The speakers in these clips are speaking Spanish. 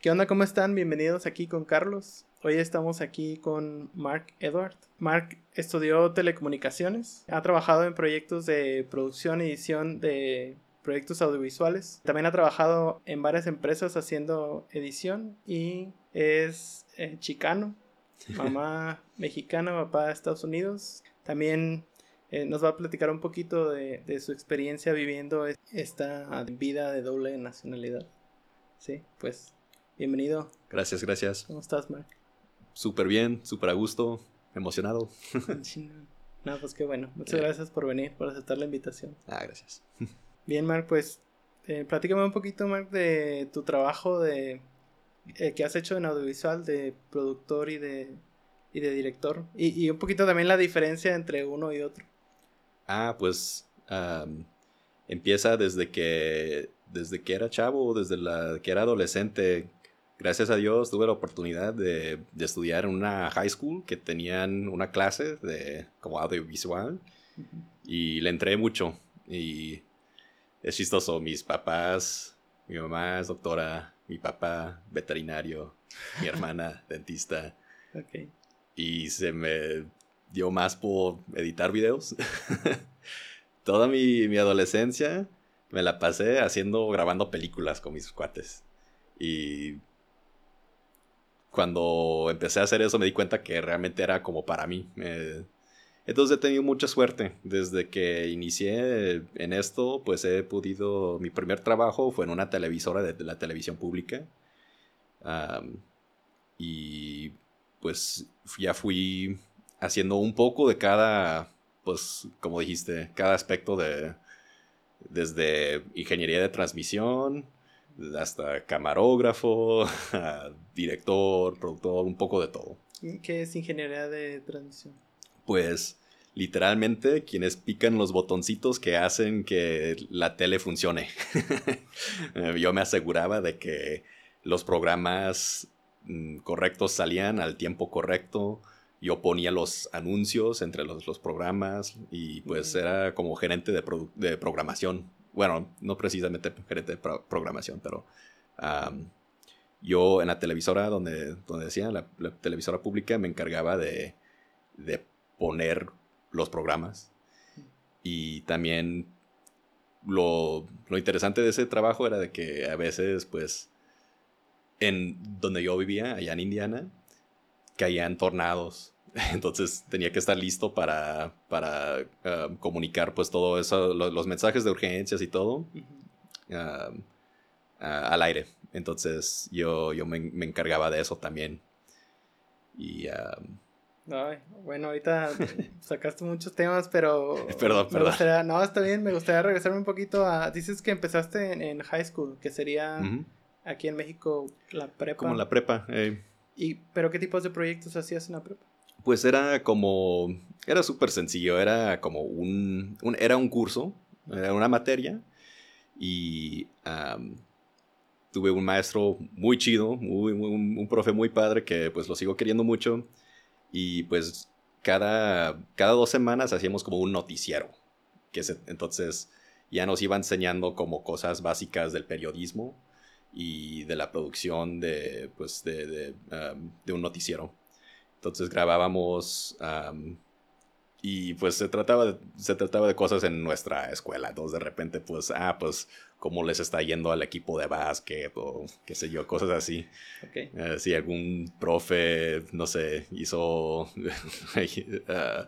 ¿Qué onda? ¿Cómo están? Bienvenidos aquí con Carlos. Hoy estamos aquí con Mark Edward. Mark estudió telecomunicaciones, ha trabajado en proyectos de producción y edición de proyectos audiovisuales. También ha trabajado en varias empresas haciendo edición y es eh, chicano, mamá mexicana, papá de Estados Unidos. También eh, nos va a platicar un poquito de, de, su experiencia viviendo esta vida de doble nacionalidad. Sí, pues bienvenido. Gracias, gracias. ¿Cómo estás, Mark? Súper bien, súper a gusto, emocionado. no, pues qué bueno. Muchas gracias por venir, por aceptar la invitación. Ah, gracias. Bien, Mark, pues eh, platícame un poquito, Mark, de tu trabajo de eh, que has hecho en audiovisual de productor y de, y de director. Y, y, un poquito también la diferencia entre uno y otro. Ah, pues empieza desde que, desde que era chavo, desde la que era adolescente. Gracias a Dios tuve la oportunidad de, de estudiar en una high school que tenían una clase de como audiovisual y le entré mucho. Y es chistoso. Mis papás, mi mamá es doctora, mi papá veterinario, mi hermana dentista. Okay. Y se me dio más por editar videos. Toda mi, mi, adolescencia me la pasé haciendo, grabando películas con mis cuates. Y cuando empecé a hacer eso me di cuenta que realmente era como para mí. Entonces he tenido mucha suerte. Desde que inicié en esto, pues he podido... Mi primer trabajo fue en una televisora de, la televisión pública. y pues ya fui haciendo un poco de cada, pues como dijiste, cada aspecto de... Desde ingeniería de transmisión, hasta camarógrafo, director, productor, un poco de todo. ¿Qué es ingeniería de transmisión? pues literalmente quienes pican los botoncitos que hacen que la tele funcione. Yo me aseguraba de que los programas mm, correctos salían al tiempo correcto. Yo ponía los anuncios entre los, los programas y pues era como gerente de, de, programación. Bueno, no precisamente gerente de programación, pero yo en la televisora donde, donde decía, la, la televisora pública, me encargaba de, de poner los programas. Y también lo, lo, interesante de ese trabajo era de que a veces, pues, en donde yo vivía, allá en Indiana, caían tornados. Entonces tenía que estar listo para, para um, comunicar, pues, todo eso, los mensajes de urgencias y todo um, al aire. Entonces yo, yo me, me, encargaba de eso también. Y... Ay, bueno, ahorita sacaste muchos temas, pero... Perdón, perdón. no, está bien, me gustaría regresarme un poquito a... Dices que empezaste en, high school, que sería aquí en México la prepa. Como la prepa. Eh. ¿Y, ¿Pero qué tipos de proyectos hacías en la prepa? Pues era como... Era súper sencillo, era como un, un, Era un curso, era una materia, y... tuve un maestro muy chido, muy, un, profe muy padre que pues lo sigo queriendo mucho y pues cada, cada dos semanas hacíamos como un noticiero. Que entonces ya nos iba enseñando como cosas básicas del periodismo y de la producción de, pues, de, de, um, un noticiero. Entonces grabábamos um, y pues se trataba, de, se trataba de cosas en nuestra escuela. Entonces de repente pues, ah, pues cómo les está yendo al equipo de básquet o qué sé yo, cosas así. Okay. Eh, si algún profe, no sé, hizo uh,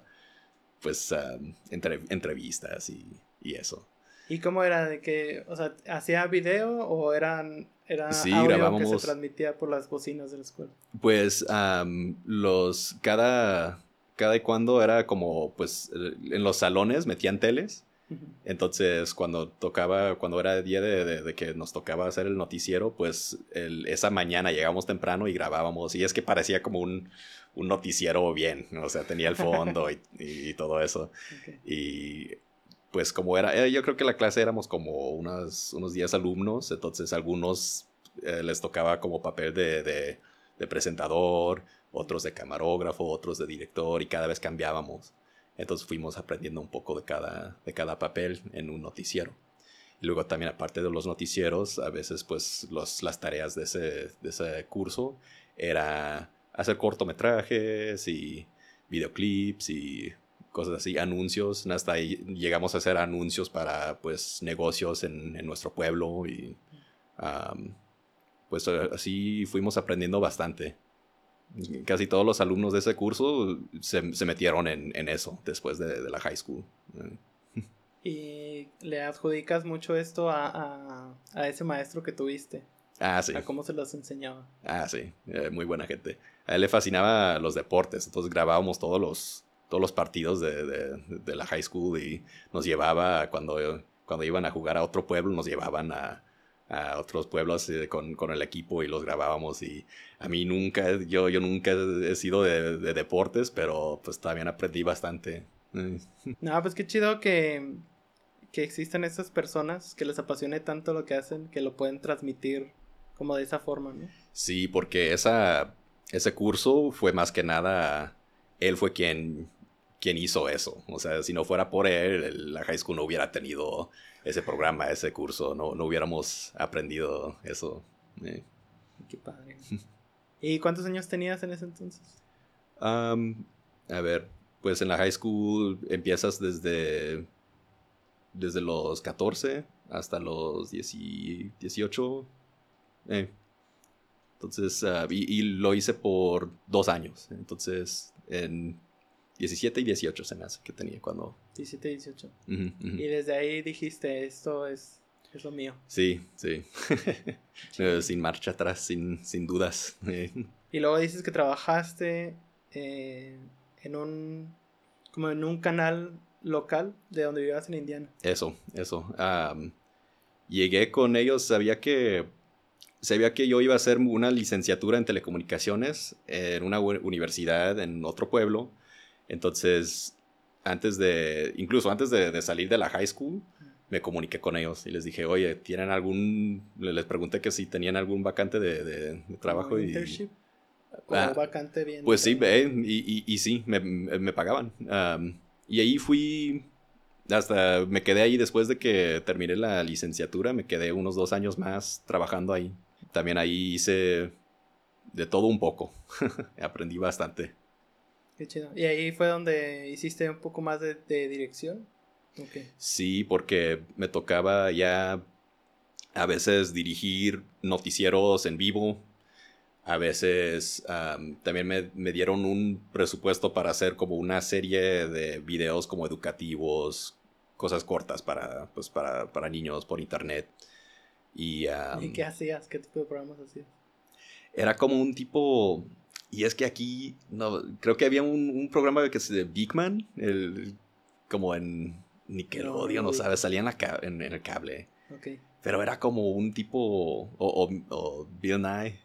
pues uh, entrevistas y, y, eso. ¿Y cómo era de que, o sea, hacía video o eran era sí, audio que se transmitía por las bocinas de la escuela? Pues um, los cada cada y cuando era como pues en los salones metían teles entonces, cuando tocaba, cuando era día de, que nos tocaba hacer el noticiero, pues esa mañana llegamos temprano y grabábamos. Y es que parecía como un, noticiero bien, o sea, tenía el fondo y, todo eso. Y pues como era, eh, yo creo que la clase éramos como unos, unos 10 alumnos, entonces algunos eh, les tocaba como papel de, de presentador, otros de camarógrafo, otros de director y cada vez cambiábamos. Entonces fuimos aprendiendo un poco de cada, de cada papel en un noticiero. Y luego también aparte de los noticieros, a veces pues los, las tareas de ese, de ese curso era hacer cortometrajes y videoclips y cosas así, anuncios. Hasta ahí llegamos a hacer anuncios para pues negocios en, en nuestro pueblo y pues así fuimos aprendiendo bastante. Casi todos los alumnos de ese curso se, se metieron en, en, eso después de, de la high school. ¿Y le adjudicas mucho esto a, a, a, ese maestro que tuviste? Ah, sí. A cómo se los enseñaba. Ah, sí. Eh, muy buena gente. A él le fascinaba los deportes, entonces grabábamos todos los, todos los partidos de, de, de la high school y nos llevaba cuando, cuando iban a jugar a otro pueblo, nos llevaban a, a otros pueblos eh, con, con, el equipo y los grabábamos y a mí nunca, yo, yo nunca he sido de, de deportes, pero pues también aprendí bastante. No, pues qué chido que, que existan estas personas que les apasione tanto lo que hacen, que lo pueden transmitir como de esa forma, ¿no? Sí, porque esa, ese curso fue más que nada, él fue quien, quien hizo eso. O sea, si no fuera por él, la high school no hubiera tenido ese programa, ese curso, no, no hubiéramos aprendido eso. Eh. Qué padre. ¿Y cuántos años tenías en ese entonces? Um, a ver, pues en la high school empiezas desde, desde los 14 hasta los 18. Eh. Entonces, uh, y, y, lo hice por dos años. Entonces, en 17 y 18 se me hace que tenía cuando... 17 y 18. Uh -huh, uh -huh. Y desde ahí dijiste, esto es, es lo mío. Sí, sí. sin marcha atrás, sin, sin dudas. y luego dices que trabajaste eh, en un... como en un canal local de donde vivías en Indiana. Eso, eso. Um, llegué con ellos, sabía que sabía que yo iba a hacer una licenciatura en telecomunicaciones en una universidad en otro pueblo entonces, antes de, incluso antes de, de, salir de la high school, me comuniqué con ellos y les dije, oye, ¿tienen algún, les pregunté que si tenían algún vacante de, de, de trabajo y... Internship? Ah, vacante bien. Pues sí, eh, y, y, y, sí, me, me pagaban. Um, y ahí fui, hasta me quedé ahí después de que terminé la licenciatura, me quedé unos dos años más trabajando ahí. También ahí hice de todo un poco, aprendí bastante. Qué chido. ¿Y ahí fue donde hiciste un poco más de, de dirección? Okay. Sí, porque me tocaba ya a veces dirigir noticieros en vivo. A veces um, también me, me, dieron un presupuesto para hacer como una serie de videos como educativos, cosas cortas para, pues para, para niños por internet. Y, um, ¿Y qué hacías? ¿Qué tipo de programas hacías? Era como un tipo y es que aquí, no, creo que había un, un programa que se de Big Man, el, como en Nickelodeon, no, no sabes, salía en, la en, en, el cable. Okay. Pero era como un tipo, o, o, o Bill Nye,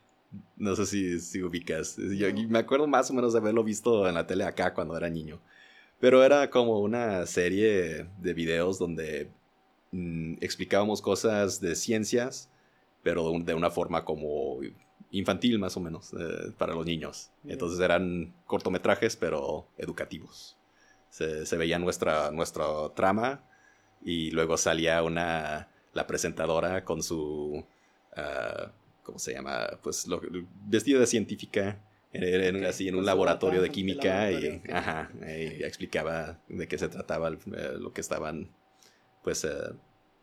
no sé si, si ubicas. Yo no. me acuerdo más o menos de haberlo visto en la tele acá cuando era niño. Pero era como una serie de videos donde mmm, explicábamos cosas de ciencias, pero de, de una forma como infantil más o menos eh, para los niños. Entonces eran cortometrajes pero educativos. Se, se, veía nuestra, nuestra trama y luego salía una, la presentadora con su, uh, ¿cómo se llama? Pues lo, vestido de científica. En, okay. así, en un pues laboratorio de química y, ajá, y, explicaba de qué se trataba eh, lo que estaban, pues, eh,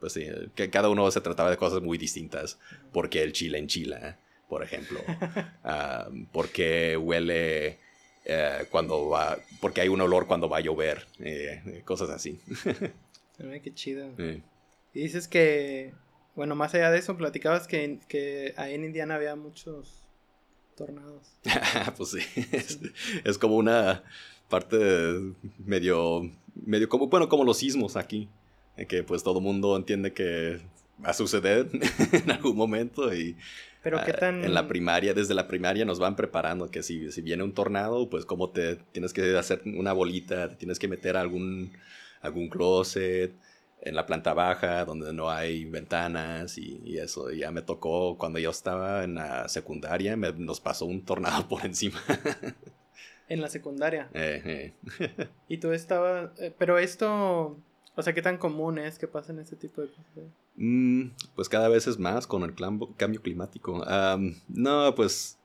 pues sí, que cada uno se trataba de cosas muy distintas, porque el chile en Chile, por ejemplo. uh, porque huele uh, cuando va. Porque hay un olor cuando va a llover. Eh, cosas así. Ay, qué chido. Sí. Y dices que. Bueno, más allá de eso, platicabas que, que ahí en Indiana había muchos tornados. pues sí. Es, es, como una parte medio. medio como. Bueno, como los sismos aquí. Que pues todo mundo entiende que a suceder en algún momento y pero qué tan... En la primaria, desde la primaria nos van preparando que si, si viene un tornado, pues cómo te tienes que hacer una bolita, te tienes que meter algún, algún closet en la planta baja donde no hay ventanas y, y eso. Y ya me tocó cuando yo estaba en la secundaria, me, nos pasó un tornado por encima. en la secundaria. Eh, eh. y tú estabas... Eh, pero esto O sea, ¿qué tan común es que pasen ese tipo de cosas? Mm, pues cada vez es más con el cambio climático. no, pues...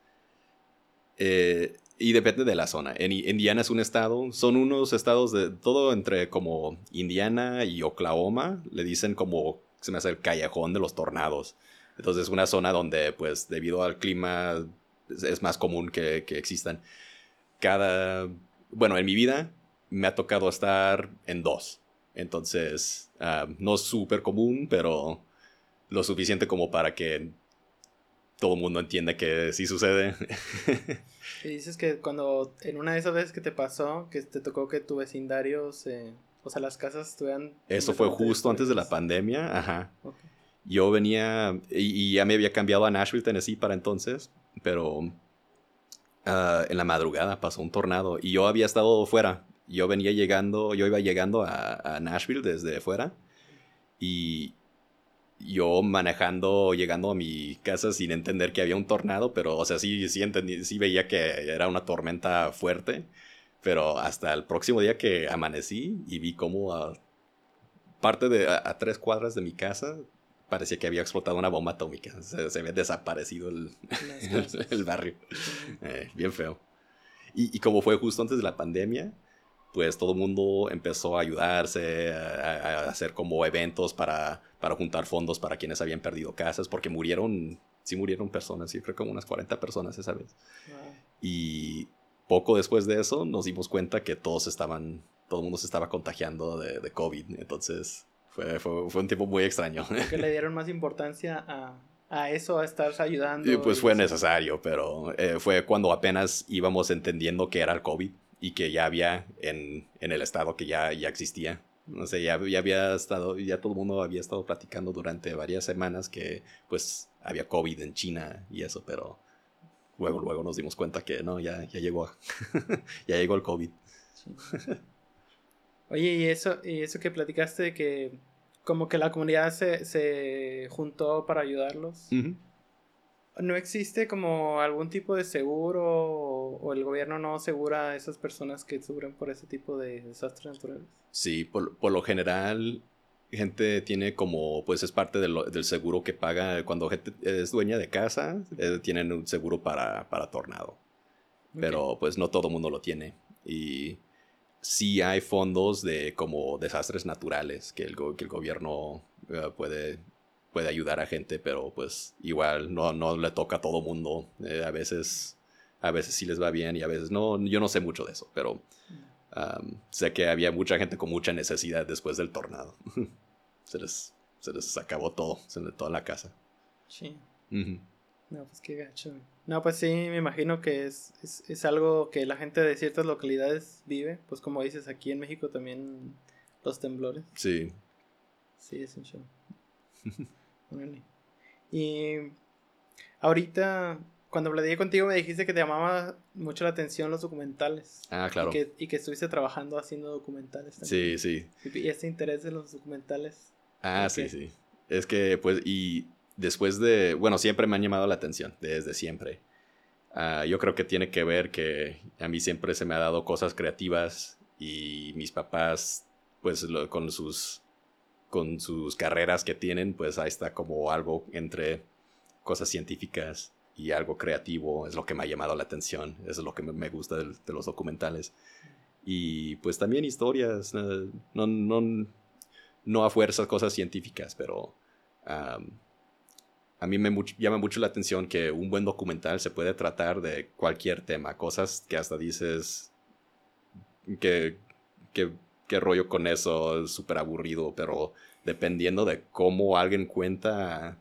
Eh, y depende de la zona. Indiana es un estado, son unos estados de todo entre como Indiana y Oklahoma, le dicen como, se me hace el callejón de los tornados. Entonces es una zona donde pues debido al clima es, más común que, que existan. Cada, bueno, en mi vida me ha tocado estar en dos. Entonces, ah, no es súper común, pero lo suficiente como para que todo el mundo entienda que sí sucede. y dices que cuando, en una de esas veces que te pasó, que te tocó que tu vecindario se, o sea, las casas estuvieran... Eso fue justo antes de la pandemia, ajá. Yo venía, y, ya me había cambiado a Nashville, Tennessee para entonces, pero ah, en la madrugada pasó un tornado y yo había estado fuera yo venía llegando, yo iba llegando a, Nashville desde fuera y yo manejando, llegando a mi casa sin entender que había un tornado, pero, o sea, sí, sí entendí, sí veía que era una tormenta fuerte, pero hasta el próximo día que amanecí y vi cómo a parte de, a, tres cuadras de mi casa parecía que había explotado una bomba atómica, se, había desaparecido el, el, barrio, eh, bien feo. Y, y como fue justo antes de la pandemia, pues todo el mundo empezó a ayudarse, a, hacer como eventos para, para, juntar fondos para quienes habían perdido casas, porque murieron, sí murieron personas, sí creo como unas 40 personas esa vez. Y poco después de eso nos dimos cuenta que todos estaban, todo el mundo se estaba contagiando de, de COVID, entonces fue, fue, fue, un tiempo muy extraño. Que le dieron más importancia a, a eso, a estar ayudando. Y pues fue necesario, pero eh, fue cuando apenas íbamos entendiendo que era el COVID y que ya había en, en el estado que ya, ya existía. No sé, ya, ya, había estado, ya todo el mundo había estado platicando durante varias semanas que pues había COVID en China y eso, pero luego, luego nos dimos cuenta que no, ya, ya llegó, ya llegó el COVID. Oye, y eso, y eso que platicaste que como que la comunidad se, se juntó para ayudarlos. ¿No existe como algún tipo de seguro o, el gobierno no asegura a esas personas que sufren por ese tipo de desastres naturales? Sí, por, lo general, gente tiene como, pues es parte del seguro que paga cuando gente es dueña de casa, eh, tienen un seguro para, para tornado. Pero pues no todo el mundo lo tiene. Y sí hay fondos de como desastres naturales que el, que el gobierno eh, puede puede ayudar a gente, pero pues igual no, no le toca a todo mundo. Eh, a veces a veces sí les va bien y a veces no. Yo no sé mucho de eso, pero sé que había mucha gente con mucha necesidad después del tornado. se, les, se les acabó todo, se les toda la casa. Sí. No, pues qué gacho. No, pues sí, me imagino que es, es, algo que la gente de ciertas localidades vive. Pues como dices, aquí en México también los temblores. Sí. Sí, es un show. Y ahorita, cuando hablé contigo, me dijiste que te llamaba mucho la atención los documentales. Ah, claro. Y que, estuviste trabajando haciendo documentales también. Sí, sí. Y este interés en los documentales. Ah, sí, sí. Es que, pues, y después de. Bueno, siempre me han llamado la atención, desde siempre. Ah, yo creo que tiene que ver que a mí siempre se me ha dado cosas creativas y mis papás, pues, con sus con sus carreras que tienen, pues ahí está como algo entre cosas científicas y algo creativo, es lo que me ha llamado la atención, es lo que me gusta de, los documentales. Y pues también historias, eh, no, no, no a fuerza cosas científicas, pero a mí me llama mucho la atención que un buen documental se puede tratar de cualquier tema, cosas que hasta dices que, que qué rollo con eso, es súper aburrido, pero dependiendo de cómo alguien cuenta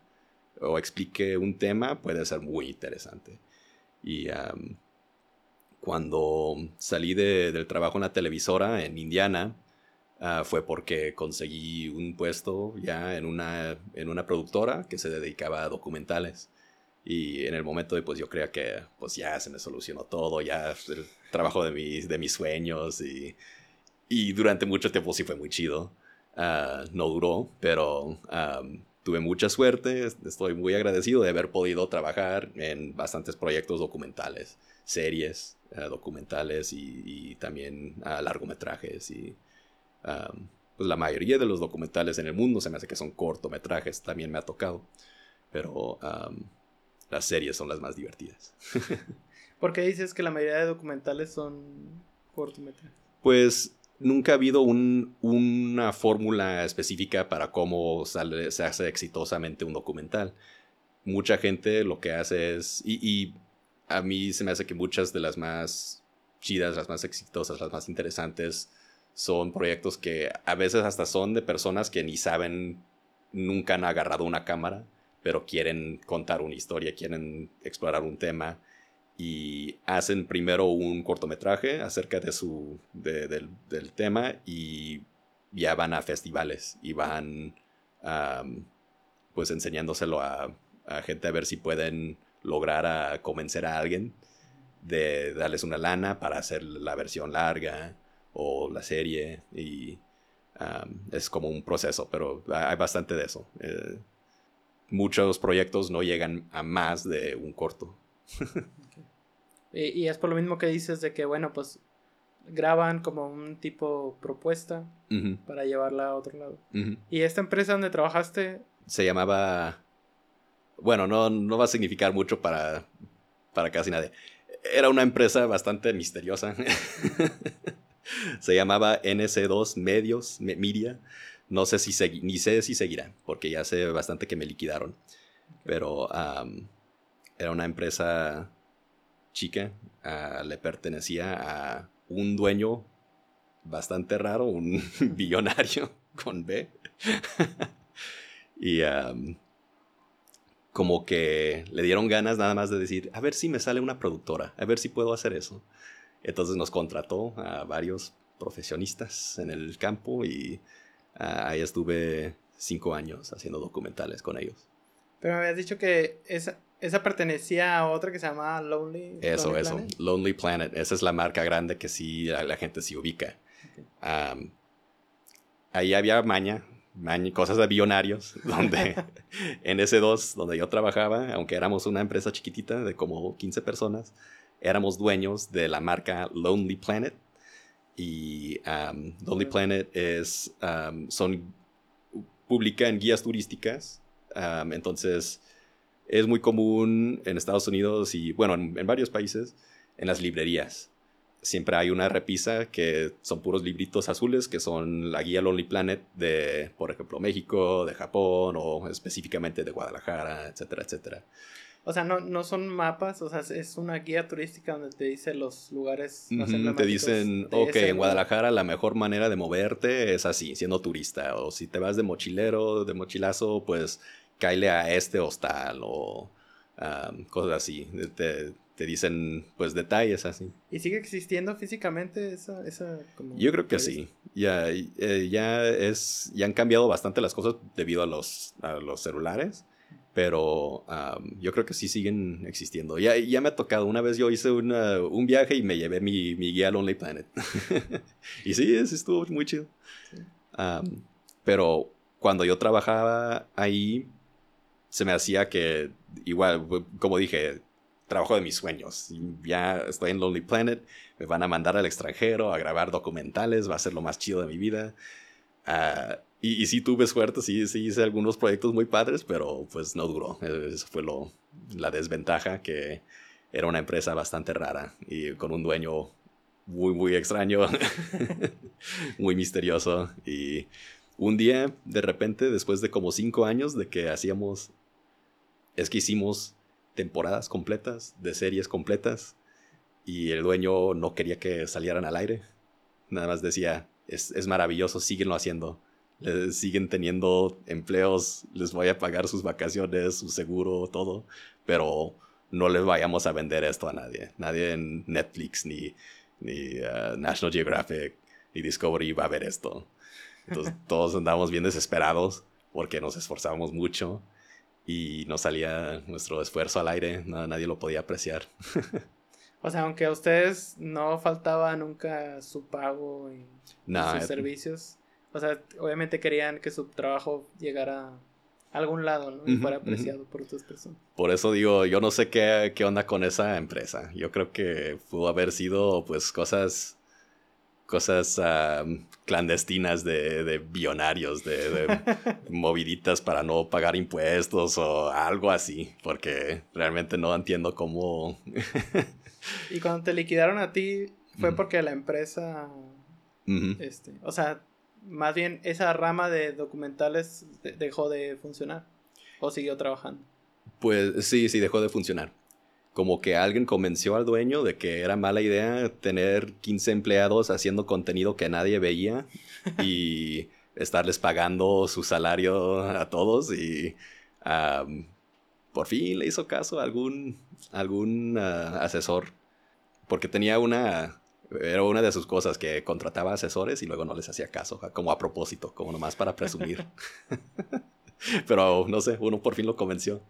o explique un tema, puede ser muy interesante. Y cuando salí del trabajo en la televisora en Indiana, ah, fue porque conseguí un puesto ya en una, en una productora que se dedicaba a documentales. Y en el momento de, pues yo creía que pues ya se me solucionó todo, ya el trabajo de mis, de mis sueños y y durante mucho tiempo sí fue muy chido. Ah, no duró, pero tuve mucha suerte. Estoy muy agradecido de haber podido trabajar en bastantes proyectos documentales, series ah, documentales y, también uh, largometrajes. Y pues la mayoría de los documentales en el mundo se me hace que son cortometrajes, también me ha tocado. Pero las series son las más divertidas. ¿Por qué dices que la mayoría de documentales son cortometrajes? Pues nunca ha habido una fórmula específica para cómo se hace exitosamente un documental. Mucha gente lo que hace es, y, a mí se me hace que muchas de las más chidas, las más exitosas, las más interesantes, son proyectos que a veces hasta son de personas que ni saben, nunca han agarrado una cámara, pero quieren contar una historia, quieren explorar un tema y hacen primero un cortometraje acerca de su, del, tema y ya van a festivales y van pues enseñándoselo a, gente a ver si pueden lograr a convencer a alguien de darles una lana para hacer la versión larga o la serie y es como un proceso, pero hay bastante de eso. Eh, muchos proyectos no llegan a más de un corto. Y, es por lo mismo que dices de que, bueno, pues graban como un tipo propuesta para llevarla a otro lado. ¿Y esta empresa donde trabajaste? Se llamaba... Bueno, no, no va a significar mucho para, para casi nadie. Era una empresa bastante misteriosa. Se llamaba NC2 Medios, Media. No sé si ni sé si seguirá, porque ya sé bastante que me liquidaron. Pero era una empresa chica, ah, le pertenecía a un dueño bastante raro, un billonario con B. y como que le dieron ganas nada más de decir, a ver si me sale una productora, a ver si puedo hacer eso. Entonces nos contrató a varios profesionistas en el campo y ah, ahí estuve cinco años haciendo documentales con ellos. Pero me habías dicho que esa, esa pertenecía a otra que se llama Lonely Eso, eso. Lonely Planet. Esa es la marca grande que sí la, gente sí ubica. ahí había maña, maña, cosas de billonarios, donde en ese dos, donde yo trabajaba, aunque éramos una empresa chiquitita de como 15 personas, éramos dueños de la marca Lonely Planet. Y Lonely Planet es, son, publican guías turísticas. Entonces, es muy común en Estados Unidos y, bueno, en, varios países, en las librerías. Siempre hay una repisa que son puros libritos azules, que son la guía Lonely Planet de, por ejemplo, México, de Japón o específicamente de Guadalajara, etcétera, etcétera. O sea, no, no son mapas, o sea, es una guía turística donde te dice los lugares. te dicen, ok, en Guadalajara la mejor manera de moverte es así, siendo turista. O si te vas de mochilero, de mochilazo, pues cáile a este hostal o cosas así. Te, dicen pues detalles así. ¿Y sigue existiendo físicamente esa... esa Yo creo que sí. Ya, eh, ya, es, ya han cambiado bastante las cosas debido a los, a los celulares. Pero yo creo que sí siguen existiendo. Ya, ya me ha tocado. Una vez yo hice un viaje y me llevé mi, mi guía Lonely Planet. y sí, estuvo muy chido. pero cuando yo trabajaba ahí, se me hacía que, igual, como dije, trabajo de mis sueños. Ya estoy en Lonely Planet, me van a mandar al extranjero a grabar documentales, va a ser lo más chido de mi vida. Uh, y, y, sí tuve suerte, sí, sí hice algunos proyectos muy padres, pero pues no duró. Eso fue lo, la desventaja, que era una empresa bastante rara y con un dueño muy, muy extraño, muy misterioso. Y un día, de repente, después de como cinco años de que hacíamos, es que hicimos temporadas completas, de series completas, y el dueño no quería que salieran al aire. Nada más decía, es, maravilloso, síguenlo haciendo. siguen teniendo empleos, les voy a pagar sus vacaciones, su seguro, todo, pero no les vayamos a vender esto a nadie. Nadie en Netflix, ni, ni uh, National Geographic, ni Discovery va a ver esto. Entonces todos andamos bien desesperados porque nos esforzábamos mucho y no salía nuestro esfuerzo al aire, nadie lo podía apreciar. o sea, aunque a ustedes no faltaba nunca su pago y sus eh, servicios, o sea, obviamente querían que su trabajo llegara a algún lado, ¿no? Y fuera apreciado por otras personas. Por eso digo, yo no sé qué, qué onda con esa empresa. Yo creo que pudo haber sido, pues, cosas cosas clandestinas de, de billonarios, de, moviditas para no pagar impuestos o algo así, porque realmente no entiendo cómo... y cuando te liquidaron a ti, fue porque la empresa... este, o sea, más bien esa rama de documentales dejó de funcionar o siguió trabajando. Pues sí, sí, dejó de funcionar como que alguien convenció al dueño de que era mala idea tener 15 empleados haciendo contenido que nadie veía y estarles pagando su salario a todos y por fin le hizo caso a algún, algún ah, asesor porque tenía una era una de sus cosas que contrataba asesores y luego no les hacía caso, como a propósito, como nomás para presumir. Pero no sé, uno por fin lo convenció.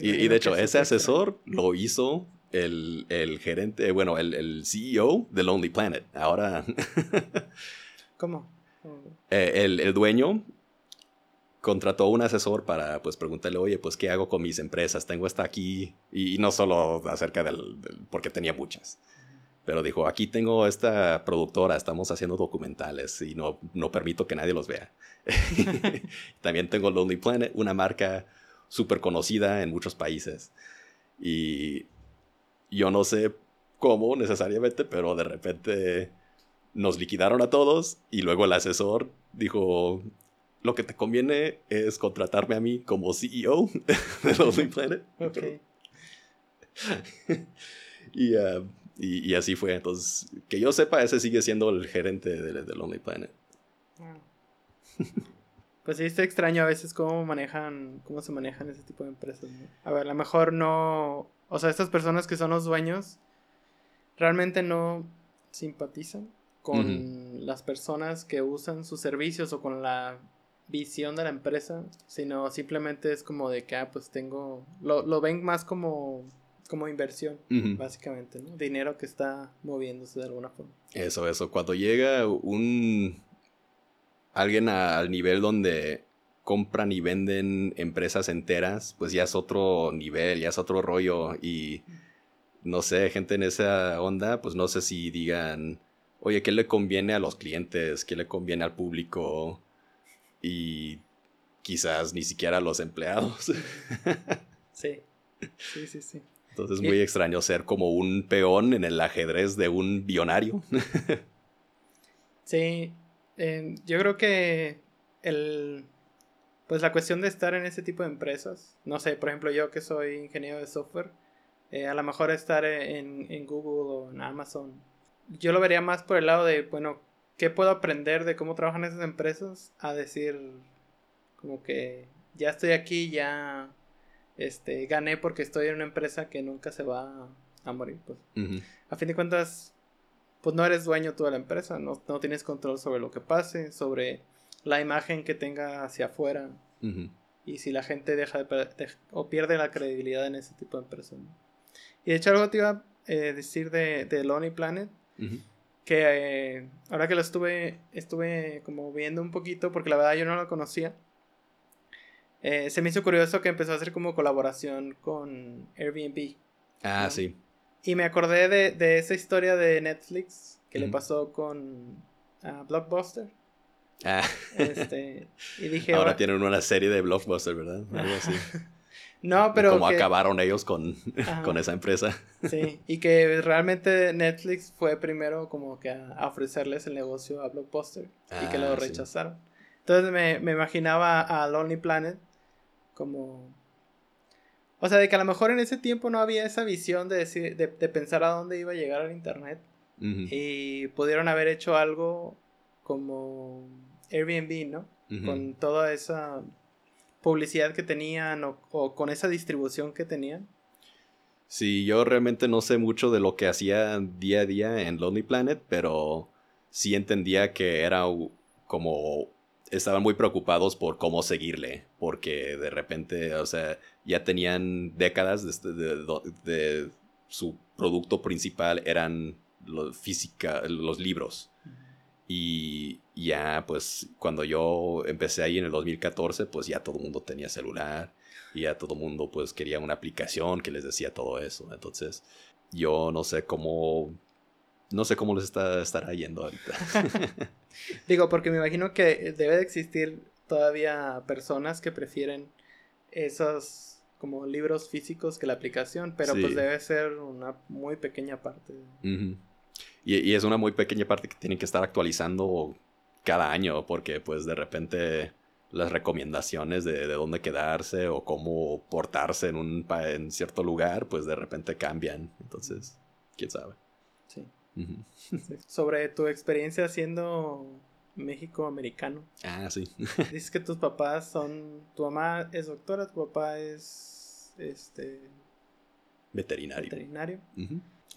Y, de hecho, ese asesor lo hizo el, gerente, bueno, el, CEO de Lonely Planet. Ahora. ¿Cómo? Eh, el, dueño contrató un asesor para pues preguntarle, oye, pues qué hago con mis empresas, tengo esta aquí, y, no solo acerca del, porque tenía muchas, pero dijo, aquí tengo esta productora, estamos haciendo documentales y no, no permito que nadie los vea. También tengo Lonely Planet, una marca súper conocida en muchos países. Y yo no sé cómo necesariamente, pero de repente nos liquidaron a todos y luego el asesor dijo, lo que te conviene es contratarme a mí como CEO de Lonely Planet. Uh, y, así fue. Entonces, que yo sepa, ese sigue siendo el gerente de, de Lonely Planet. Ah. Pues sí, está extraño a veces cómo manejan, cómo se manejan ese tipo de empresas. A ver, a lo mejor no, o sea, estas personas que son los dueños realmente no simpatizan con las personas que usan sus servicios o con la visión de la empresa, sino simplemente es como de que, ah, pues tengo, lo, lo ven más como, como inversión, básicamente, ¿no? Dinero que está moviéndose de alguna forma. Eso, eso. Cuando llega un alguien al nivel donde compran y venden empresas enteras, pues ya es otro nivel, ya es otro rollo. Y no sé, gente en esa onda, pues no sé si digan, oye, ¿qué le conviene a los clientes? ¿Qué le conviene al público? Y quizás ni siquiera a los empleados. sí, sí, sí, sí. Entonces es muy extraño ser como un peón en el ajedrez de un billonario. sí, yo creo que el, pues la cuestión de estar en ese tipo de empresas, no sé, por ejemplo yo que soy ingeniero de software, eh, a lo mejor estar en, en, Google o en Amazon, yo lo vería más por el lado de, bueno, ¿qué puedo aprender de cómo trabajan esas empresas? A decir, como que ya estoy aquí, ya este, gané porque estoy en una empresa que nunca se va a morir. Pues. A fin de cuentas, pues no eres dueño tú de la empresa, no, tienes control sobre lo que pase, sobre la imagen que tenga hacia afuera. Y si la gente deja de, o pierde la credibilidad en ese tipo de empresas. Y de hecho algo te iba a eh, decir de, de Lonely Planet. Que eh, ahora que lo estuve, estuve como viendo un poquito, porque la verdad yo no lo conocía. Eh, se me hizo curioso que empezó a hacer como colaboración con Airbnb. Ah, sí. Y me acordé de, esa historia de Netflix que le pasó con uh, Blockbuster. Ah. Este, y dije, Ahora tienen una serie de Blockbuster, ¿verdad? Algo así. no, pero. Como acabaron ellos con, con esa empresa. sí, y que realmente Netflix fue primero como que a, ofrecerles el negocio a Blockbuster y que lo ah, rechazaron. Entonces me, me imaginaba a Lonely Planet como o sea, de que a lo mejor en ese tiempo no había esa visión de, decir, de, pensar a dónde iba a llegar el Internet. Y pudieron haber hecho algo como Airbnb, ¿no? Con toda esa publicidad que tenían o, con esa distribución que tenían. Sí, yo realmente no sé mucho de lo que hacía día a día en Lonely Planet, pero sí entendía que era como estaban muy preocupados por cómo seguirle, porque de repente, o sea, ya tenían décadas de, su producto principal eran física, los libros. Y ya, pues, cuando yo empecé ahí en el 2014, pues ya todo el mundo tenía celular y ya todo el mundo, pues, quería una aplicación que les decía todo eso. Entonces, yo no sé cómo no sé cómo les está, estará yendo ahorita. Digo, porque me imagino que debe de existir todavía personas que prefieren esos como libros físicos que la aplicación, pero pues debe ser una muy pequeña parte. y, y, es una muy pequeña parte que tienen que estar actualizando cada año, porque pues de repente las recomendaciones de, de dónde quedarse o cómo portarse en un en cierto lugar, pues de repente cambian. Entonces, quién sabe. Sí. Sobre tu experiencia siendo México americano. Ah, sí. Dices que tus papás son. Tu mamá es doctora, tu papá es. Este. Veterinario. Veterinario.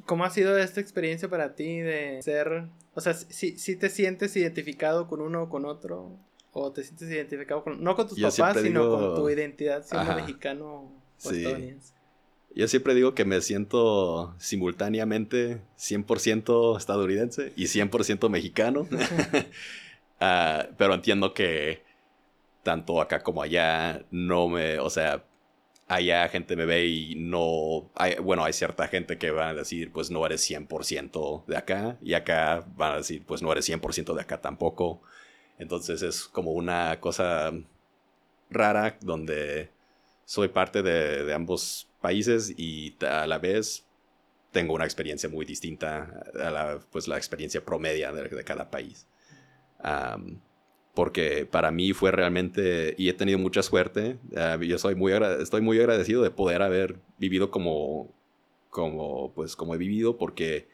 ¿Cómo ha sido esta experiencia para ti de ser. O sea, si, si te sientes identificado con uno o con otro? ¿O te sientes identificado con. No con tus papás, sino con tu identidad siendo mexicano o estadounidense? Yo siempre digo que me siento simultáneamente 100% estadounidense y 100% mexicano. Ah, pero entiendo que tanto acá como allá no me, o sea, allá gente me ve y no, hay, bueno, hay cierta gente que va a decir, pues no eres 100% de acá y acá van a decir, pues no eres 100% de acá tampoco. Entonces es como una cosa rara donde soy parte de, de ambos países y a la vez tengo una experiencia muy distinta a la, pues, la experiencia promedia de, cada país. porque para mí fue realmente, y he tenido mucha suerte, ah, yo soy muy estoy muy agradecido de poder haber vivido como, como, pues, como he vivido, porque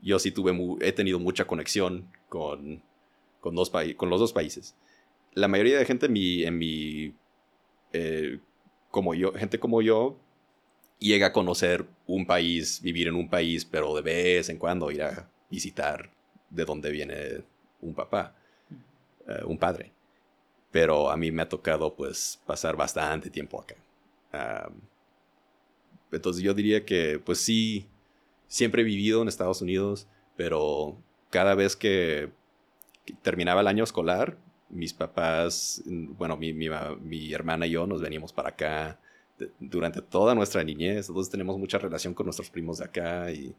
yo sí tuve, he tenido mucha conexión con, con, dos con los dos países. La mayoría de gente en mi, en mi eh, como yo, gente como yo, llega a conocer un país, vivir en un país, pero de vez en cuando ir a visitar de dónde viene un papá, eh, un padre. Pero a mí me ha tocado pues pasar bastante tiempo acá. entonces yo diría que pues sí, siempre he vivido en Estados Unidos, pero cada vez que terminaba el año escolar, mis papás, bueno, mi, mi, mi hermana y yo nos veníamos para acá durante toda nuestra niñez. Todos tenemos mucha relación con nuestros primos de acá y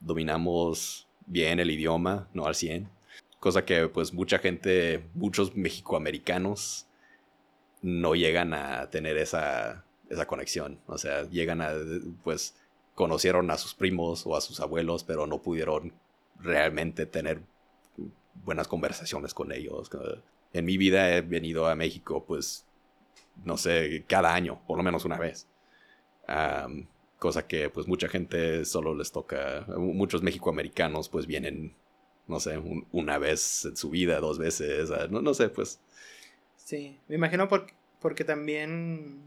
dominamos bien el idioma, no al 100. Cosa que pues mucha gente, muchos mexicoamericanos no llegan a tener esa, esa conexión. O sea, llegan a, pues, conocieron a sus primos o a sus abuelos, pero no pudieron realmente tener buenas conversaciones con ellos. En mi vida he venido a México, pues, no sé, cada año, por lo menos una vez. cosa que pues mucha gente solo les toca, muchos mexicoamericanos pues vienen, no sé, una vez en su vida, dos veces, no, no sé, pues. Sí, me imagino porque, porque también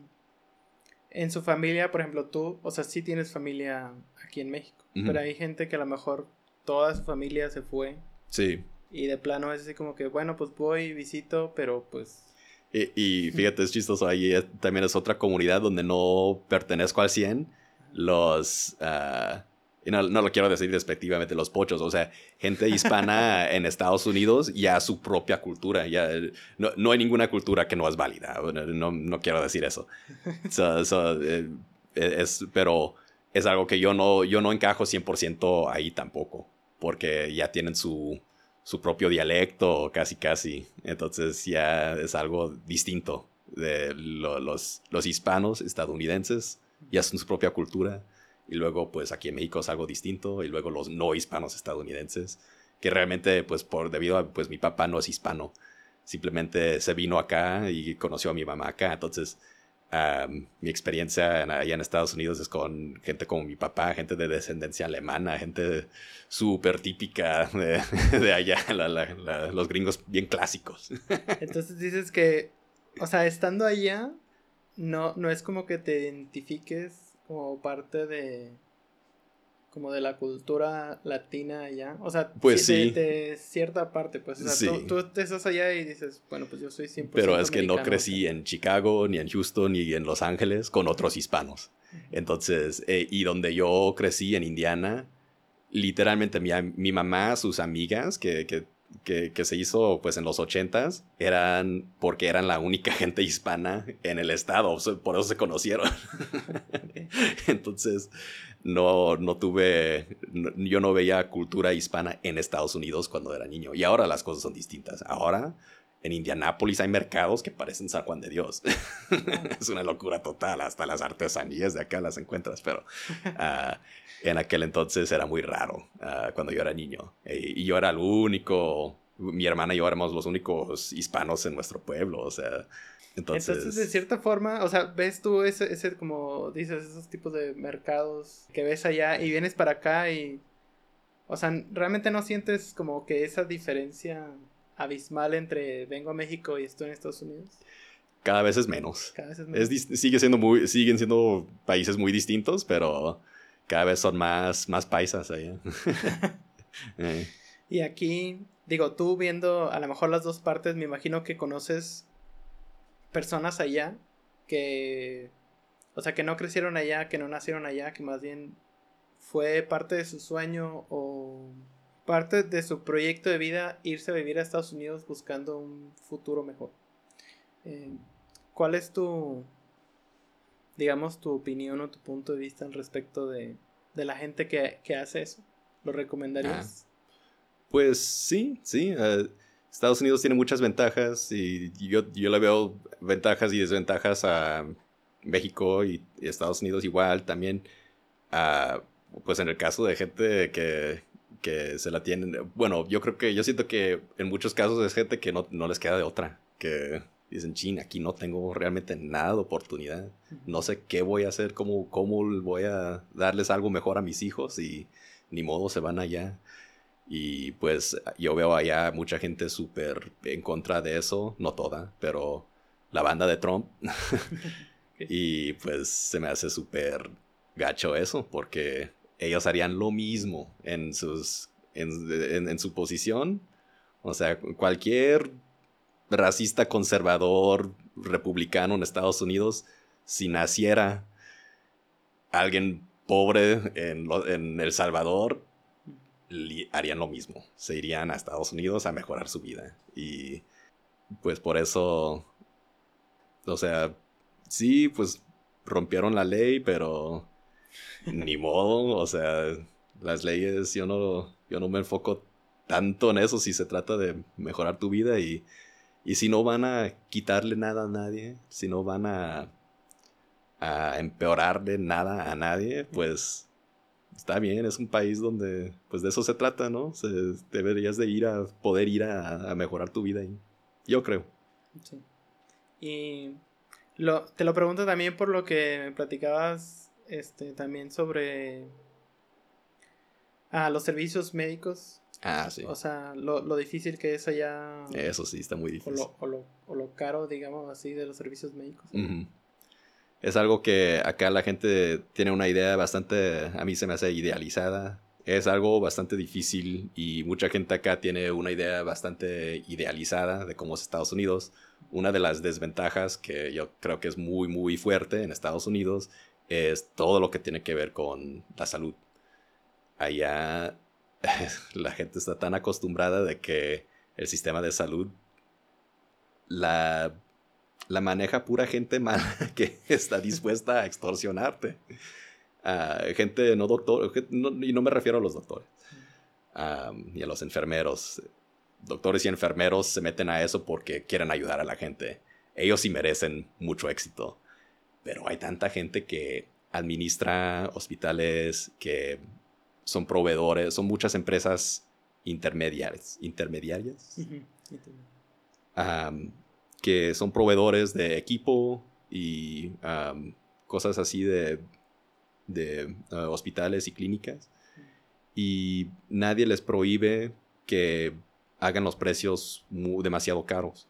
en su familia, por ejemplo, tú, o sea, sí tienes familia aquí en México, pero hay gente que a lo mejor toda su familia se fue. Sí. Y de plano es así como que, bueno, pues voy y visito, pero pues y, fíjate, es chistoso, ahí también es otra comunidad donde no pertenezco al 100. Los, uh, y no, lo quiero decir despectivamente, los pochos, o sea, gente hispana en Estados Unidos ya su propia cultura, ya no, no, hay ninguna cultura que no es válida, no, no quiero decir eso. Eh, es, pero es algo que yo no, yo no encajo 100% ahí tampoco, porque ya tienen su, su propio dialecto, casi casi. Entonces ya es algo distinto de los, los hispanos estadounidenses, ya son su propia cultura. Y luego, pues aquí en México es algo distinto. Y luego los no hispanos estadounidenses, que realmente, pues por debido a, pues mi papá no es hispano. Simplemente se vino acá y conoció a mi mamá acá. Entonces, mi experiencia allá en Estados Unidos es con gente como mi papá, gente de descendencia alemana, gente súper típica de, allá, los gringos bien clásicos. Entonces dices que, o sea, estando allá, no, no es como que te identifiques como parte de como de la cultura latina allá. O sea, pues sí. De, cierta parte, pues. O sea, tú, tú, estás allá y dices, bueno, pues yo soy 100% Pero es que no crecí en Chicago, ni en Houston, ni en Los Ángeles con otros hispanos. Entonces, eh, y donde yo crecí en Indiana, literalmente mi, mi mamá, sus amigas, que, que que, que, se hizo pues en los ochentas eran porque eran la única gente hispana en el estado, por eso se conocieron. Entonces, no, no tuve, yo no veía cultura hispana en Estados Unidos cuando era niño. Y ahora las cosas son distintas. Ahora en Indianápolis hay mercados que parecen San Juan de Dios. es una locura total, hasta las artesanías de acá las encuentras, pero ah, en aquel entonces era muy raro ah, cuando yo era niño. y yo era el único, mi hermana y yo éramos los únicos hispanos en nuestro pueblo, o sea... Entonces, entonces de cierta forma, o sea, ves tú ese, ese, como dices, esos tipos de mercados que ves allá y vienes para acá y, o sea, realmente no sientes como que esa diferencia abismal entre vengo a México y estoy en Estados Unidos? Cada vez es menos. Cada vez es menos. sigue siendo muy, siguen siendo países muy distintos, pero cada vez son más, más paisas allá. Eh. Y aquí, digo, tú viendo a lo mejor las dos partes, me imagino que conoces personas allá que, o sea, que no crecieron allá, que no nacieron allá, que más bien fue parte de su sueño o parte de su proyecto de vida irse a vivir a Estados Unidos buscando un futuro mejor. Eh, ¿Cuál es tu, digamos, tu opinión o tu punto de vista al respecto de, la gente que, hace eso? ¿Lo recomendarías? Ah, pues sí, sí. Eh, Estados Unidos tiene muchas ventajas y yo, yo le veo ventajas y desventajas a México y, Estados Unidos igual también. Ah, pues en el caso de gente que, que se la tienen. Bueno, yo creo que yo siento que en muchos casos es gente que no, les queda de otra. Que dicen, ching, aquí no tengo realmente nada de oportunidad. No sé qué voy a hacer, cómo, cómo voy a darles algo mejor a mis hijos y ni modo se van allá. Y pues yo veo allá mucha gente súper en contra de eso, no toda, pero la banda de Trump. y pues se me hace súper gacho eso, porque ellos harían lo mismo en, sus, en, su posición. O sea, cualquier racista conservador republicano en Estados Unidos, si naciera alguien pobre en, El Salvador, harían lo mismo. Se irían a Estados Unidos a mejorar su vida. Y pues por eso, o sea, sí, pues rompieron la ley, pero ni modo, o sea, las leyes, yo no, yo no me enfoco tanto en eso si se trata de mejorar tu vida y, y si no van a quitarle nada a nadie, si no van a, a empeorarle nada a nadie, pues está bien, es un país donde pues de eso se trata, ¿no? Deberías de ir a poder ir a, a mejorar tu vida ahí. Yo creo. Sí. Y lo, te lo pregunto también por lo que me platicabas este, también sobre ah, los servicios médicos. Ah, sí. O sea, lo, difícil que es allá. Eso sí, está muy difícil. O lo, o lo, caro, digamos así, de los servicios médicos. Es algo que acá la gente tiene una idea bastante, a mí se me hace idealizada. Es algo bastante difícil y mucha gente acá tiene una idea bastante idealizada de cómo es Estados Unidos. Una de las desventajas que yo creo que es muy, muy fuerte en Estados Unidos es todo lo que tiene que ver con la salud. Allá la gente está tan acostumbrada de que el sistema de salud la, la maneja pura gente mala que está dispuesta a extorsionarte. Uh, gente no doctor, y no me refiero a los doctores, ni a los enfermeros. Doctores y enfermeros se meten a eso porque quieren ayudar a la gente. Ellos sí merecen mucho éxito pero hay tanta gente que administra hospitales, que son proveedores, son muchas empresas intermediarias, intermediarias, que son proveedores de equipo y cosas así de, de uh, hospitales y clínicas. Y nadie les prohíbe que hagan los precios demasiado caros.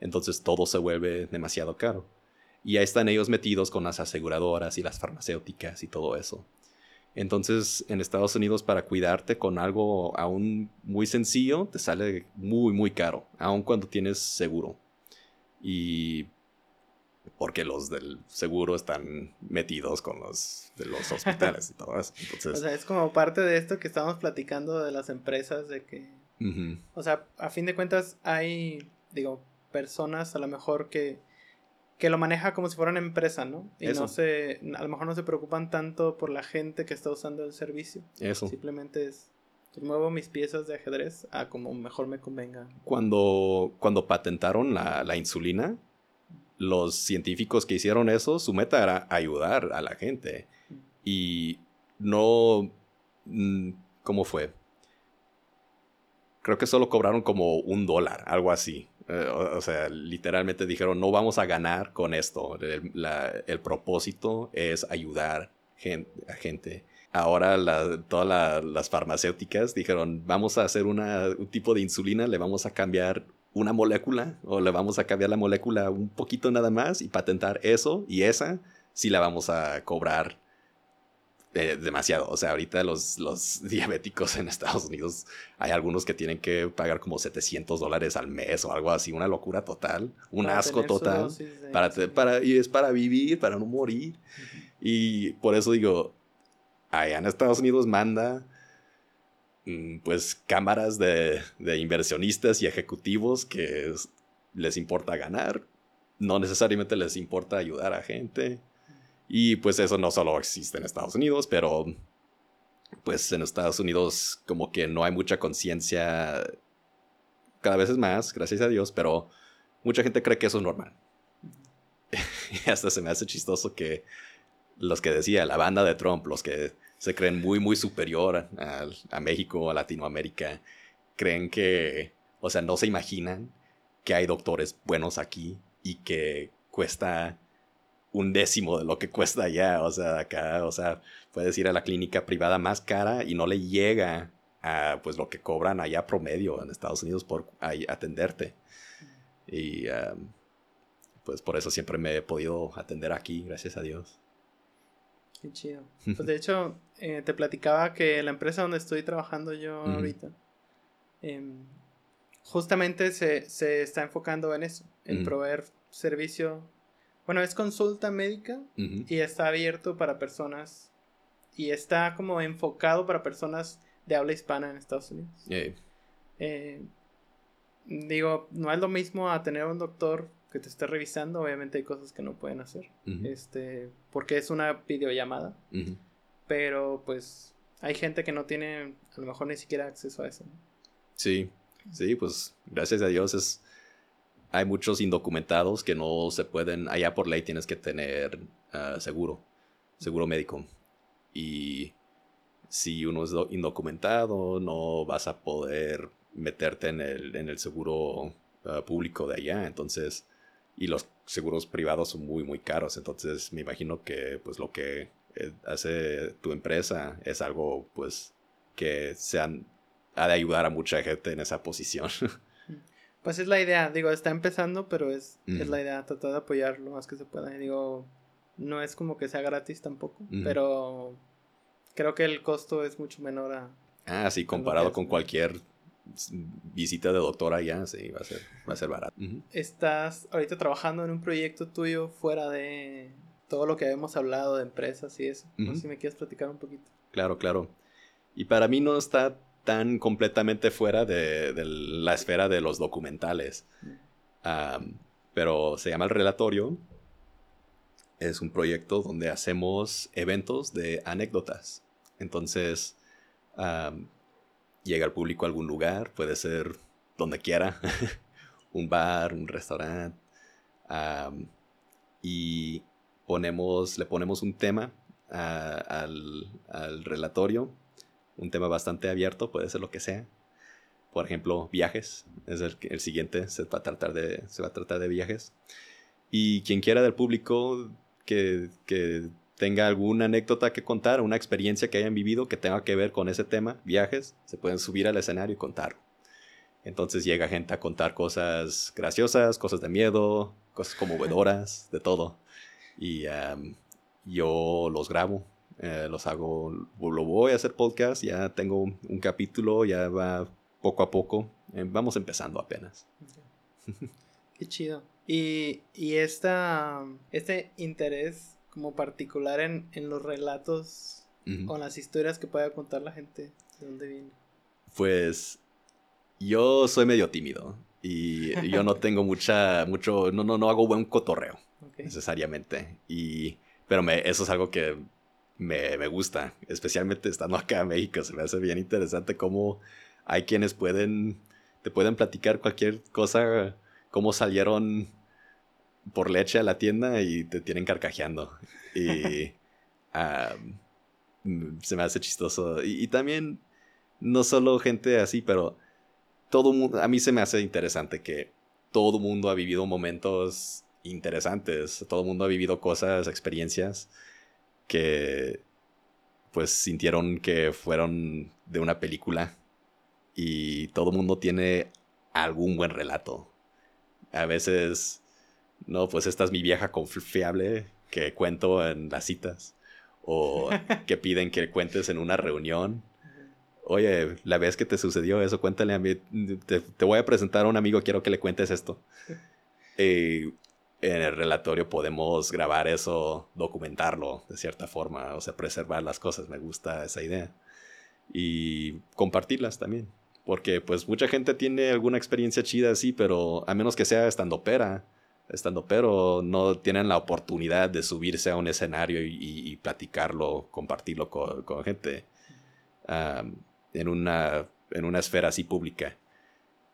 Entonces todo se vuelve demasiado caro. Y ahí están ellos metidos con las aseguradoras y las farmacéuticas y todo eso. Entonces, en Estados Unidos, para cuidarte con algo aún muy sencillo, te sale muy, muy caro, aun cuando tienes seguro. Y porque los del seguro están metidos con los de los hospitales y todo eso. o sea, es como parte de esto que estamos platicando de las empresas, de que O sea, a fin de cuentas hay, digo, personas a lo mejor que, que lo maneja como si fuera una empresa, ¿no? Y no se, a lo mejor no se preocupan tanto por la gente que está usando el servicio. Eso. Simplemente es, pues, muevo mis piezas de ajedrez a como mejor me convenga. Cuando, cuando patentaron la, la insulina, los científicos que hicieron eso, su meta era ayudar a la gente. Y no... Mm, ¿Cómo fue? Creo que solo cobraron como un dólar, algo así. Eh, o, sea, literalmente dijeron, no vamos a ganar con esto. El, propósito es ayudar a gente. Ahora todas las farmacéuticas dijeron, vamos a hacer un tipo de insulina, le vamos a cambiar una molécula o le vamos a cambiar la molécula un poquito nada más y patentar eso y esa si la vamos a cobrar eh, demasiado. O sea, ahorita los, los diabéticos en Estados Unidos hay algunos que tienen que pagar como 700 dólares al mes o algo así, una locura total, un asco total. Para, para, y es para vivir, para no morir. Y por eso digo, allá en Estados Unidos manda mm, pues cámaras de, de inversionistas y ejecutivos que les importa ganar, no necesariamente les importa ayudar a gente. Y pues eso no solo existe en Estados Unidos, pero pues en Estados Unidos como que no hay mucha conciencia, cada vez es más, gracias a Dios, pero mucha gente cree que eso es normal. y hasta se me hace chistoso que los que decía la banda de Trump, los que se creen muy, muy superior a, a México, a Latinoamérica, creen que, o sea, no se imaginan que hay doctores buenos aquí y que cuesta un décimo de lo que cuesta allá. O sea, acá, o sea, puedes ir a la clínica privada más cara y no le llega a pues lo que cobran allá promedio en Estados Unidos por atenderte. Y pues por eso siempre me he podido atender aquí, gracias a Dios. Qué chido. Pues de hecho, eh, te platicaba que la empresa donde estoy trabajando yo ahorita, em, justamente se, se, está enfocando en eso, en proveer servicio bueno, es consulta médica y está abierto para personas y está como enfocado para personas de habla hispana en Estados Unidos. Eh, digo, no es lo mismo a tener un doctor que te esté revisando, obviamente hay cosas que no pueden hacer, este, porque es una videollamada, pero pues hay gente que no tiene a lo mejor ni siquiera acceso a eso. Sí, sí, pues gracias a Dios es hay muchos indocumentados que no se pueden, allá por ley tienes que tener ah, seguro, seguro médico. Y si uno es indocumentado, no vas a poder meterte en el, en el seguro ah, público de allá. Entonces, y los seguros privados son muy, muy caros. Entonces, me imagino que pues lo que eh, hace tu empresa es algo pues que sean, ha de ayudar a mucha gente en esa posición. Pues es la idea, digo, está empezando, pero es, es la idea, tratar de apoyar lo más que se pueda. digo, no es como que sea gratis tampoco, pero creo que el costo es mucho menor a... Ah, sí, comparado con cualquier visita de doctora ya, sí, va a ser, va a ser barato. Estás ahorita trabajando en un proyecto tuyo fuera de todo lo que hemos hablado de empresas y eso. No sé si me quieres platicar un poquito. Claro, claro. Y para mí no está tan completamente fuera de, la esfera de los documentales. pero se llama El Relatorio. Es un proyecto donde hacemos eventos de anécdotas. Entonces, llega al público a algún lugar, puede ser donde quiera, un bar, un restaurante, y ponemos, le ponemos un tema al, al relatorio un tema bastante abierto, puede ser lo que sea. Por ejemplo, viajes, es el, siguiente, se va, a tratar de, se va a tratar de viajes. Y quien quiera del público que, que tenga alguna anécdota que contar, una experiencia que hayan vivido que tenga que ver con ese tema, viajes, se pueden subir al escenario y contar. Entonces llega gente a contar cosas graciosas, cosas de miedo, cosas conmovedoras, de todo. Y yo los grabo eh, los hago, lo voy a hacer podcast, ya tengo un, capítulo, ya va poco a poco, eh, vamos empezando apenas. Qué chido. Y, y esta, este interés como particular en, en los relatos o las historias que pueda contar la gente, ¿de dónde viene? Pues yo soy medio tímido y yo no tengo mucha, mucho, no, no, no hago buen cotorreo necesariamente. Y, pero me, eso es algo que me, me, gusta, especialmente estando acá en México. Se me hace bien interesante cómo hay quienes pueden, te pueden platicar cualquier cosa, cómo salieron por leche a la tienda y te tienen carcajeando. Y se me hace chistoso. Y, y, también, no solo gente así, pero todo mundo, a mí se me hace interesante que todo mundo ha vivido momentos interesantes, todo mundo ha vivido cosas, experiencias que pues sintieron que fueron de una película y todo mundo tiene algún buen relato. A veces, no, pues esta es mi vieja confiable que cuento en las citas o que piden que cuentes en una reunión. Oye, la vez que te sucedió eso, cuéntale a mí, te, voy a presentar a un amigo, quiero que le cuentes esto. En el relatorio podemos grabar eso, documentarlo de cierta forma, o sea, preservar las cosas, me gusta esa idea. Y compartirlas también. Porque pues mucha gente tiene alguna experiencia chida así, pero a menos que sea estando pera, estando pero no tienen la oportunidad de subirse a un escenario y, platicarlo, compartirlo con, gente en, una, en una esfera así pública.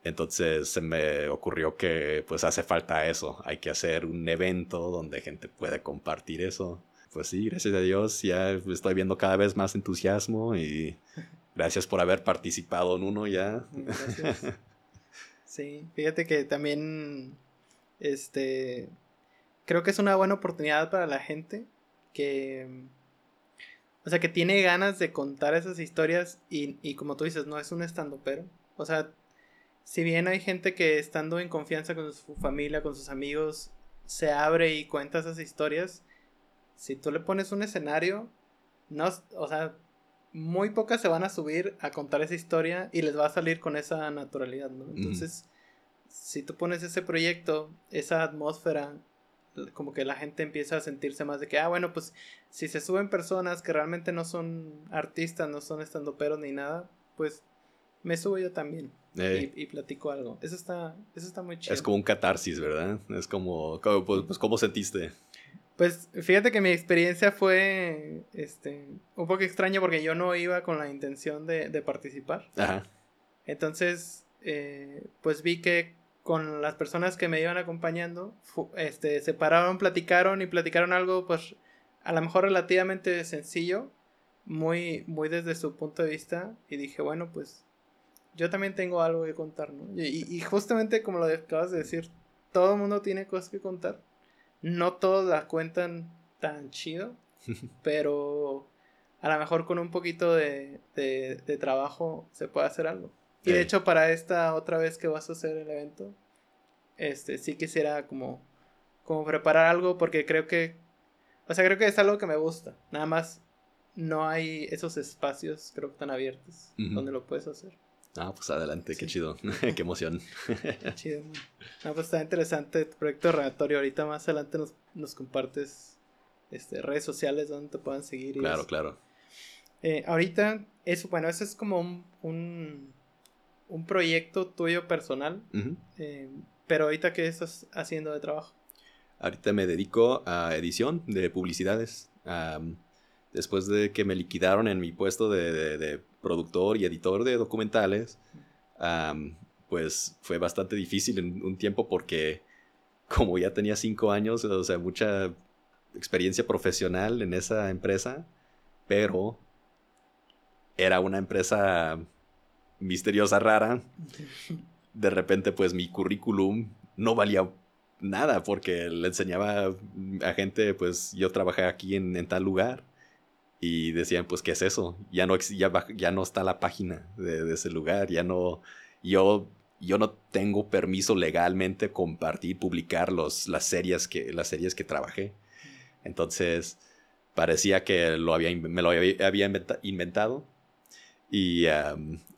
Entonces se me ocurrió que pues hace falta eso, hay que hacer un evento donde gente puede compartir eso. Pues sí, gracias a Dios ya estoy viendo cada vez más entusiasmo y gracias por haber participado en uno ya. Gracias. Sí, fíjate que también este, creo que es una buena oportunidad para la gente que, o sea, que tiene ganas de contar esas historias y, y como tú dices, no es un estando pero. O sea, si bien hay gente que estando en confianza con su familia, con sus amigos, se abre y cuenta esas historias, si tú le pones un escenario, no, o sea, muy pocas se van a subir a contar esa historia y les va a salir con esa naturalidad, ¿no? Entonces, si tú pones ese proyecto, esa atmósfera, como que la gente empieza a sentirse más de que, ah, bueno, pues si se suben personas que realmente no son artistas, no son estandoperos ni nada, pues me subo yo también y, platico algo. Eso está, eso está muy chido. Es como un catarsis, ¿verdad? Es como, pues, pues, ¿cómo sentiste? Pues fíjate que mi experiencia fue este, un poco extraña porque yo no iba con la intención de, de participar. Ajá. Entonces, eh, pues vi que con las personas que me iban acompañando, este, se pararon, platicaron y platicaron algo, pues, a lo mejor relativamente sencillo, muy, muy desde su punto de vista, y dije, bueno, pues, yo también tengo algo que contar, ¿no? Y, justamente como lo acabas de decir, todo el mundo tiene cosas que contar, no todos la cuentan tan chido, pero a lo mejor con un poquito de, de trabajo se puede hacer algo. Y de hecho, para esta otra vez que vas a hacer el evento, este, sí quisiera como, como preparar algo porque creo que, o sea, creo que es algo que me gusta. Nada más no hay esos espacios, creo que tan abiertos, donde lo puedes hacer. Ah, pues adelante, qué chido, qué emoción. chido. Ah, pues está interesante tu proyecto relatorio. Ahorita más adelante nos, nos compartes este, redes sociales donde te puedan seguir. claro, claro. Eh, ahorita, eso, bueno, eso es como un un proyecto tuyo personal, eh, pero ahorita qué estás haciendo de trabajo? Ahorita me dedico a edición de publicidades. después de que me liquidaron en mi puesto de, productor y editor de documentales, pues fue bastante difícil en un tiempo porque como ya tenía cinco años, o sea, mucha experiencia profesional en esa empresa, pero era una empresa misteriosa, rara, de repente pues mi currículum no valía nada porque le enseñaba a gente, pues yo trabajé aquí en, tal lugar y decían pues qué es eso, ya no, ya, ya no está la página de, ese lugar, ya no, yo, yo no tengo permiso legalmente compartir, publicar los, las, series que, las series que trabajé. Entonces parecía que lo había, me lo había inventado y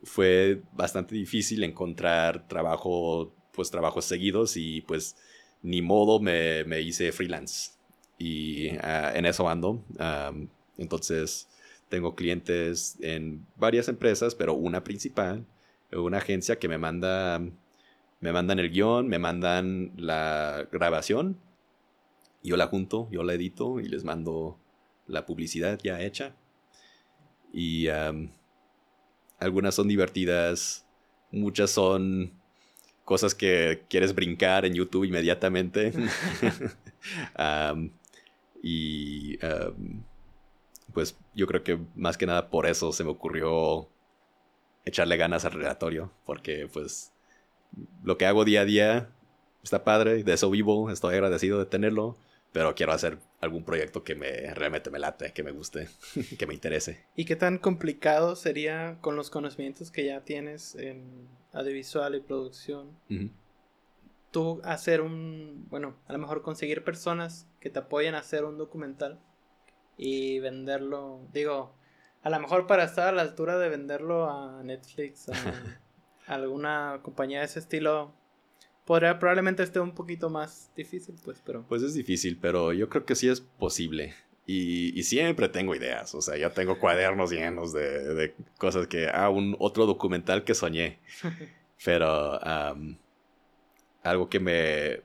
fue bastante difícil encontrar trabajo, pues trabajos seguidos y pues ni modo me, me hice freelance. Y ah, en eso ando. Entonces tengo clientes en varias empresas, pero una principal una agencia que me manda, me mandan el guion, me mandan la grabación, yo la junto, yo la edito y les mando la publicidad ya hecha. Y algunas son divertidas, muchas son cosas que quieres brincar en YouTube inmediatamente. y pues yo creo que más que nada por eso se me ocurrió echarle ganas al relatorio, porque pues lo que hago día a día está padre, de eso vivo, estoy agradecido de tenerlo, pero quiero hacer algún proyecto que me realmente me late, que me guste, que me interese. ¿Y qué tan complicado sería con los conocimientos que ya tienes en audiovisual y producción? Tú hacer un, bueno, a lo mejor conseguir personas que te apoyen a hacer un documental y venderlo, digo, a lo mejor para estar a la altura de venderlo a Netflix, a, a alguna compañía de ese estilo, podría, probablemente esté un poquito más difícil, pues, pero... Pues es difícil, pero yo creo que sí es posible. Y, y siempre tengo ideas, o sea, ya tengo cuadernos llenos de, de cosas que... Ah, un otro documental que soñé. pero algo que me,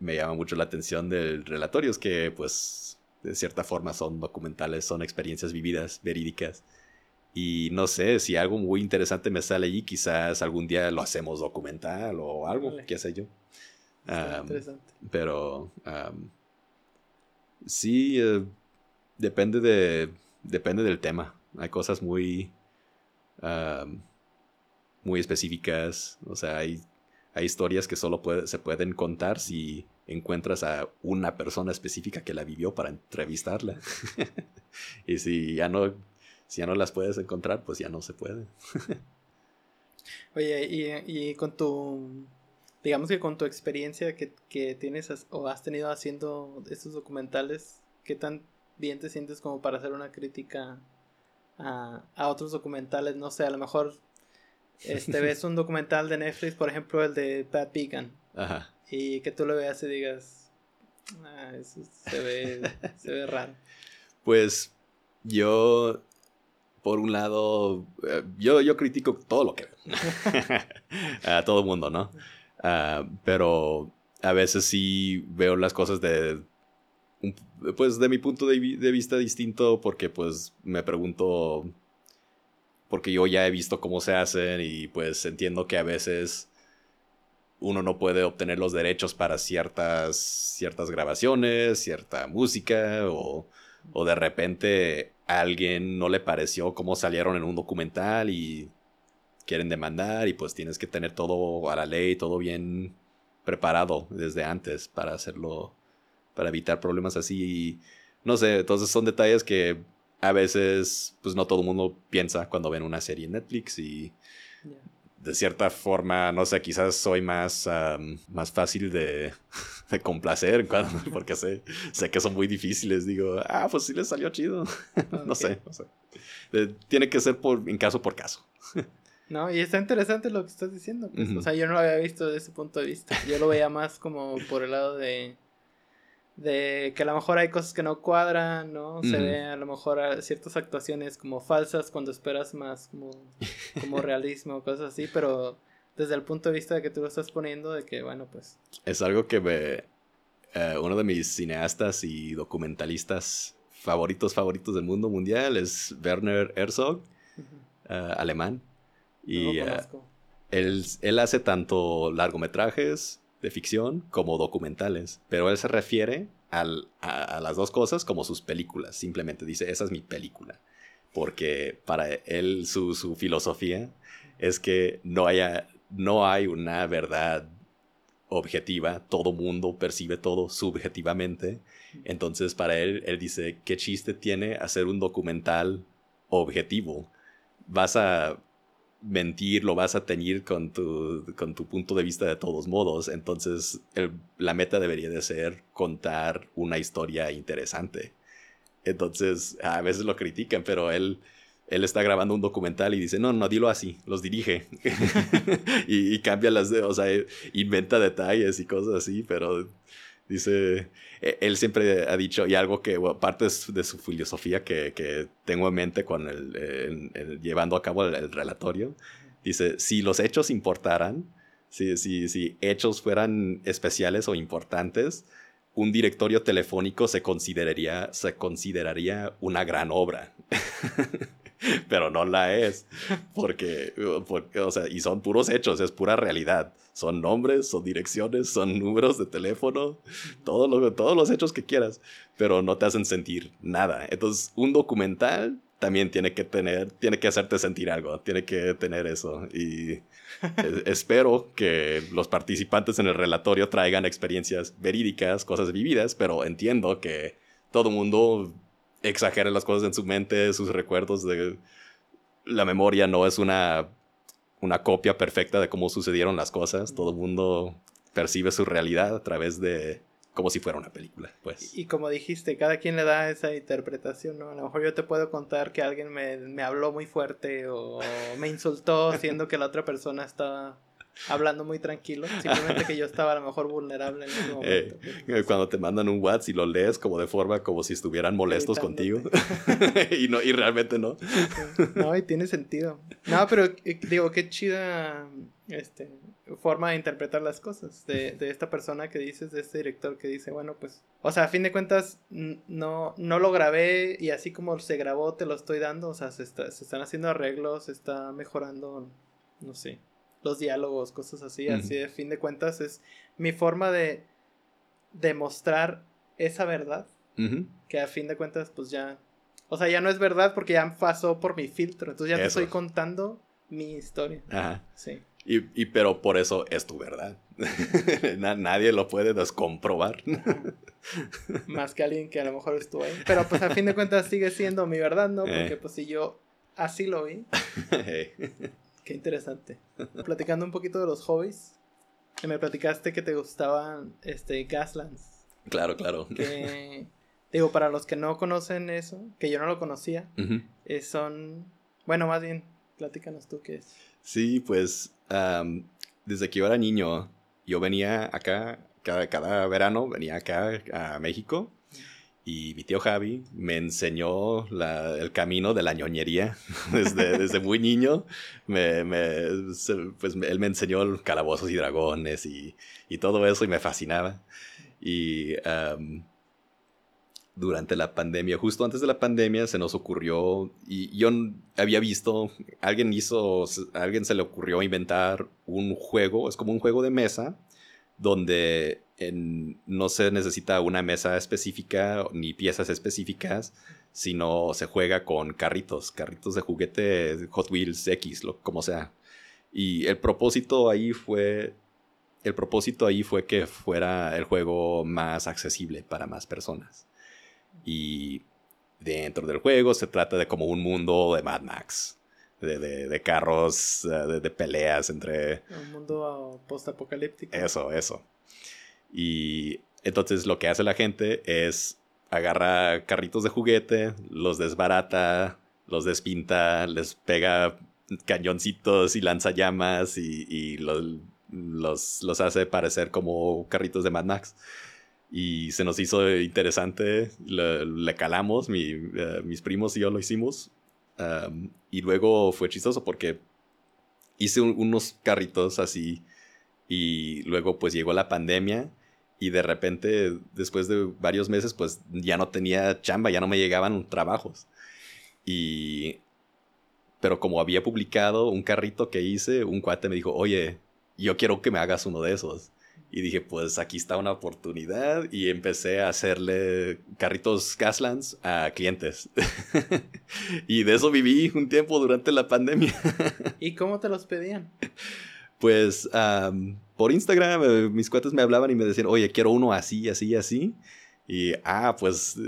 me llama mucho la atención del relatorio es que, pues, de cierta forma son documentales, son experiencias vividas, verídicas. Y no sé, si algo muy interesante me sale allí, quizás algún día lo hacemos documental o algo, qué sé yo. interesante. Pero sí, eh, depende, de, depende del tema. Hay cosas muy, muy específicas. O sea, hay, hay historias que solo se pueden contar si encuentras a una persona específica que la vivió para entrevistarla. y si ya no si ya no las puedes encontrar, pues ya no se puede. Oye, y, con tu, digamos que con tu experiencia que, tienes o has tenido haciendo estos documentales, ¿qué tan bien te sientes como para hacer una crítica a, otros documentales? No sé, a lo mejor este, ves un documental de Netflix, por ejemplo, el de Pat Beacon. Ajá. Y que tú lo veas y digas, ah, eso se ve, se ve raro. Pues yo por un lado, eh, yo, yo critico todo lo que a todo el mundo, ¿no? Ah, pero a veces sí veo las cosas de, pues de mi punto de, vista distinto porque pues me pregunto, porque yo ya he visto cómo se hacen y pues entiendo que a veces uno no puede obtener los derechos para ciertas, ciertas grabaciones, cierta música o, o de repente alguien no le pareció cómo salieron en un documental y quieren demandar y pues tienes que tener todo a la ley, todo bien preparado desde antes para hacerlo, para evitar problemas así. No sé, entonces son detalles que a veces pues no todo el mundo piensa cuando ven una serie en Netflix y de cierta forma, no sé, quizás soy más, más fácil de, de complacer porque sé, sé que son muy difíciles. Digo, ah, pues sí les salió chido. no sé, no sé. tiene que ser por, en caso por caso. no, y está interesante lo que estás diciendo. Pues, O sea, yo no lo había visto desde ese punto de vista. Yo lo veía más como por el lado de de que a lo mejor hay cosas que no cuadran, ¿no? Se ve a lo mejor ciertas actuaciones como falsas cuando esperas más como, como realismo, cosas así, pero desde el punto de vista de que tú lo estás poniendo, de que, bueno, pues... Es algo que me... Eh, uno de mis cineastas y documentalistas favoritos, favoritos del mundo mundial es Werner Herzog, eh, alemán. Y eh, él, él hace tanto largometrajes de ficción como documentales, pero él se refiere a, las dos cosas como sus películas, simplemente dice, esa es mi película, porque para él su, filosofía es que no, haya, no hay una verdad objetiva, todo mundo percibe todo subjetivamente, entonces para él, él dice, ¿qué chiste tiene hacer un documental objetivo? Vas a mentir, lo vas a tener con tu, con tu punto de vista de todos modos. Entonces, la meta debería de ser contar una historia interesante. Entonces, a veces lo critican, pero él, él está grabando un documental y dice, no, no, dilo así, los dirige. y, y, cambia las, o sea, inventa detalles y cosas así, pero dice, e, él siempre ha dicho, y algo que parte de su filosofía que, tengo en mente con el, llevando a cabo el, relatorio, Dice, si los hechos importaran, si, si, si hechos fueran especiales o importantes, un directorio telefónico se consideraría, se consideraría una gran obra. Pero no la es, porque, o sea, y son puros hechos, es pura realidad. Son nombres, son direcciones, son números de teléfono, todo lo, todos los hechos que quieras, pero no te hacen sentir nada. Entonces, un documental también tiene que tener, tiene que hacerte sentir algo, tiene que tener eso. Y espero que los participantes en el relatorio traigan experiencias verídicas, cosas vividas, pero entiendo que todo mundo exagera las cosas en su mente, sus recuerdos de la memoria no es una una copia perfecta de cómo sucedieron las cosas, todo el mundo percibe su realidad a través de como si fuera una película, pues. Y, como dijiste, cada quien le da esa interpretación, ¿no? A lo mejor yo te puedo contar que alguien me, me habló muy fuerte o me insultó siendo que la otra persona estaba hablando muy tranquilo, simplemente que yo estaba a lo mejor vulnerable en ese eh, momento. Eh, cuando te mandan un WhatsApp y lo lees como de forma como si estuvieran molestos contigo y no y realmente no. No, y tiene sentido. No, pero eh, digo, qué chida este forma de interpretar las cosas de, de, esta persona que dices, de este director que dice, bueno, pues, o sea, a fin de cuentas, no, no lo grabé y así como se grabó, te lo estoy dando, o sea, se, está, se están haciendo arreglos, se está mejorando, no sé, los diálogos, cosas así, así de fin de cuentas es mi forma de demostrar esa verdad, que a fin de cuentas pues ya, o sea, ya no es verdad porque ya pasó por mi filtro, entonces ya te estoy contando mi historia. Ajá. Sí. Y, pero por eso es tu verdad. nadie lo puede descomprobar. Más que alguien que a lo mejor estuvo ahí. Pero pues a fin de cuentas sigue siendo mi verdad, ¿no? Eh. Porque pues si yo así lo vi. Qué interesante. Platicando un poquito de los hobbies, me platicaste que te gustaban este Gaslands. Claro, claro. Que, digo, para los que no conocen eso, que yo no lo conocía, eh, son, bueno, más bien, platícanos tú qué es. Sí, pues desde que yo era niño, yo venía acá, cada, cada verano venía acá a México y mi tío Javi me enseñó el camino de la ñoñería desde, desde muy niño. Me, pues él me enseñó calabozos y dragones y, y, todo eso y me fascinaba. Y durante la pandemia, justo antes de la pandemia, se nos ocurrió, y yo había visto, alguien hizo, alguien se le ocurrió inventar un juego, es como un juego de mesa, donde no se necesita una mesa específica ni piezas específicas, sino se juega con carritos, carritos de juguete Hot Wheels X, lo, como sea. Y el propósito ahí fue el propósito ahí fue que fuera el juego más accesible para más personas. Y dentro del juego se trata de como un mundo de Mad Max. De, carros, de, de, peleas entre... Un mundo post-apocalíptico. Eso, eso. Y entonces lo que hace la gente es agarra carritos de juguete, los desbarata, los despinta, les pega cañoncitos y lanzallamas y, y los, los, hace parecer como carritos de Mad Max. Y se nos hizo interesante, le, calamos, eh, mis primos y yo lo hicimos. y luego fue chistoso porque hice unos carritos así y luego pues llegó la pandemia y de repente, después de varios meses, pues ya no tenía chamba, ya no me llegaban trabajos. Y... Pero como había publicado un carrito que hice, un cuate me dijo, oye, yo quiero que me hagas uno de esos. Y dije, pues aquí está una oportunidad. Y empecé a hacerle carritos Gaslands a clientes. y de eso viví un tiempo durante la pandemia. ¿Y cómo te los pedían? Pues por Instagram eh, mis cuates me hablaban y me decían, oye, quiero uno así, así, así. Y, ah, pues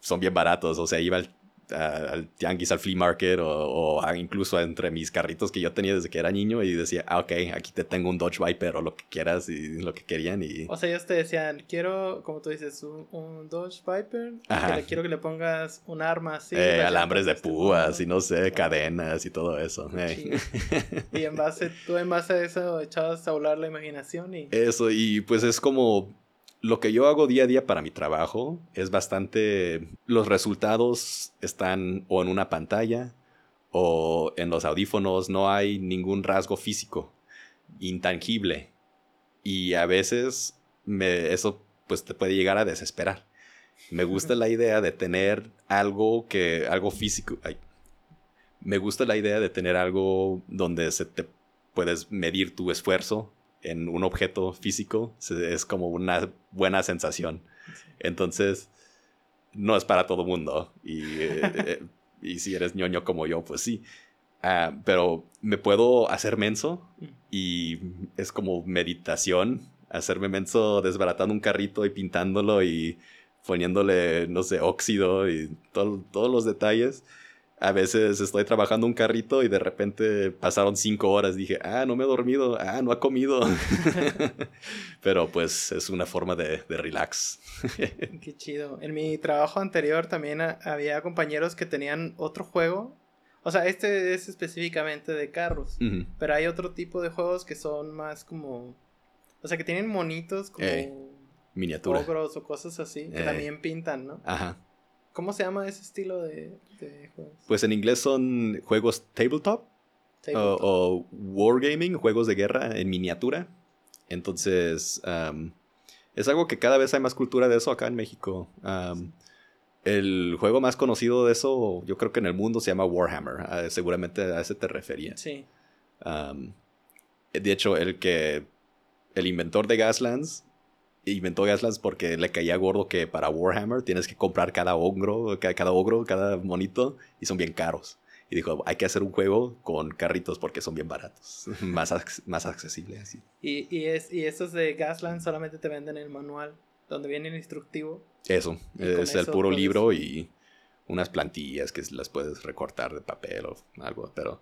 son bien baratos. O sea, iba al, al tianguis, al flea market o, incluso entre mis carritos que yo tenía desde que era niño y decía, ah, ok, aquí te tengo un Dodge Viper o lo que quieras y lo que querían. Y... O sea, ellos te decían, quiero, como tú dices, un, Dodge Viper, que le, quiero que le pongas un arma así. Eh, alambres de púas y no sé, cadenas y todo eso. Y en base, tú en base a eso echabas a volar la imaginación y... Eso, y pues es como lo que yo hago día a día para mi trabajo es bastante... Los resultados están o en una pantalla o en los audífonos no hay ningún rasgo físico, intangible. Y a veces me, eso pues te puede llegar a desesperar. Me gusta la idea de tener algo que, algo físico. me gusta la idea de tener algo donde se te puedes medir tu esfuerzo en un objeto físico. Es como una buena sensación. Entonces, no es para todo mundo. Y, eh, y si eres ñoño como yo, pues sí. Ah, pero me puedo hacer menso mm. y es como meditación. Hacerme menso desbaratando un carrito y pintándolo y poniéndole, no sé, óxido y todos los detalles. A veces estoy trabajando un carrito y de repente pasaron cinco horas. Dije, ah, no me he dormido, ah, no ha comido. Pero pues es una forma de, de relax. Qué chido. En mi trabajo anterior también había compañeros que tenían otro juego. O sea, este es específicamente de carros. Pero hay otro tipo de juegos que son más como. O sea, que tienen monitos como. Eh miniatura. o cosas así, que también pintan, ¿no? Ajá. ¿Cómo se llama ese estilo de, juegos? Pues en inglés son juegos tabletop, O, wargaming, juegos de guerra en miniatura. Entonces, es algo que cada vez hay más cultura de eso acá en México. el juego más conocido de eso, yo creo que en el mundo se llama Warhammer. Ah, seguramente a ese te refería. Sí. de hecho, el que. El inventor de Gaslands inventó Gaslands porque le caía gordo que para Warhammer tienes que comprar cada ogro, cada, ogro, cada monito y son bien caros. Y dijo, hay que hacer un juego con carritos porque son bien baratos, más, más accesible así. ¿Y, y, es, y esos de Gaslands solamente te venden el manual, donde viene el instructivo. Eso, es el puro libro y unas plantillas que las puedes recortar de papel o algo, pero...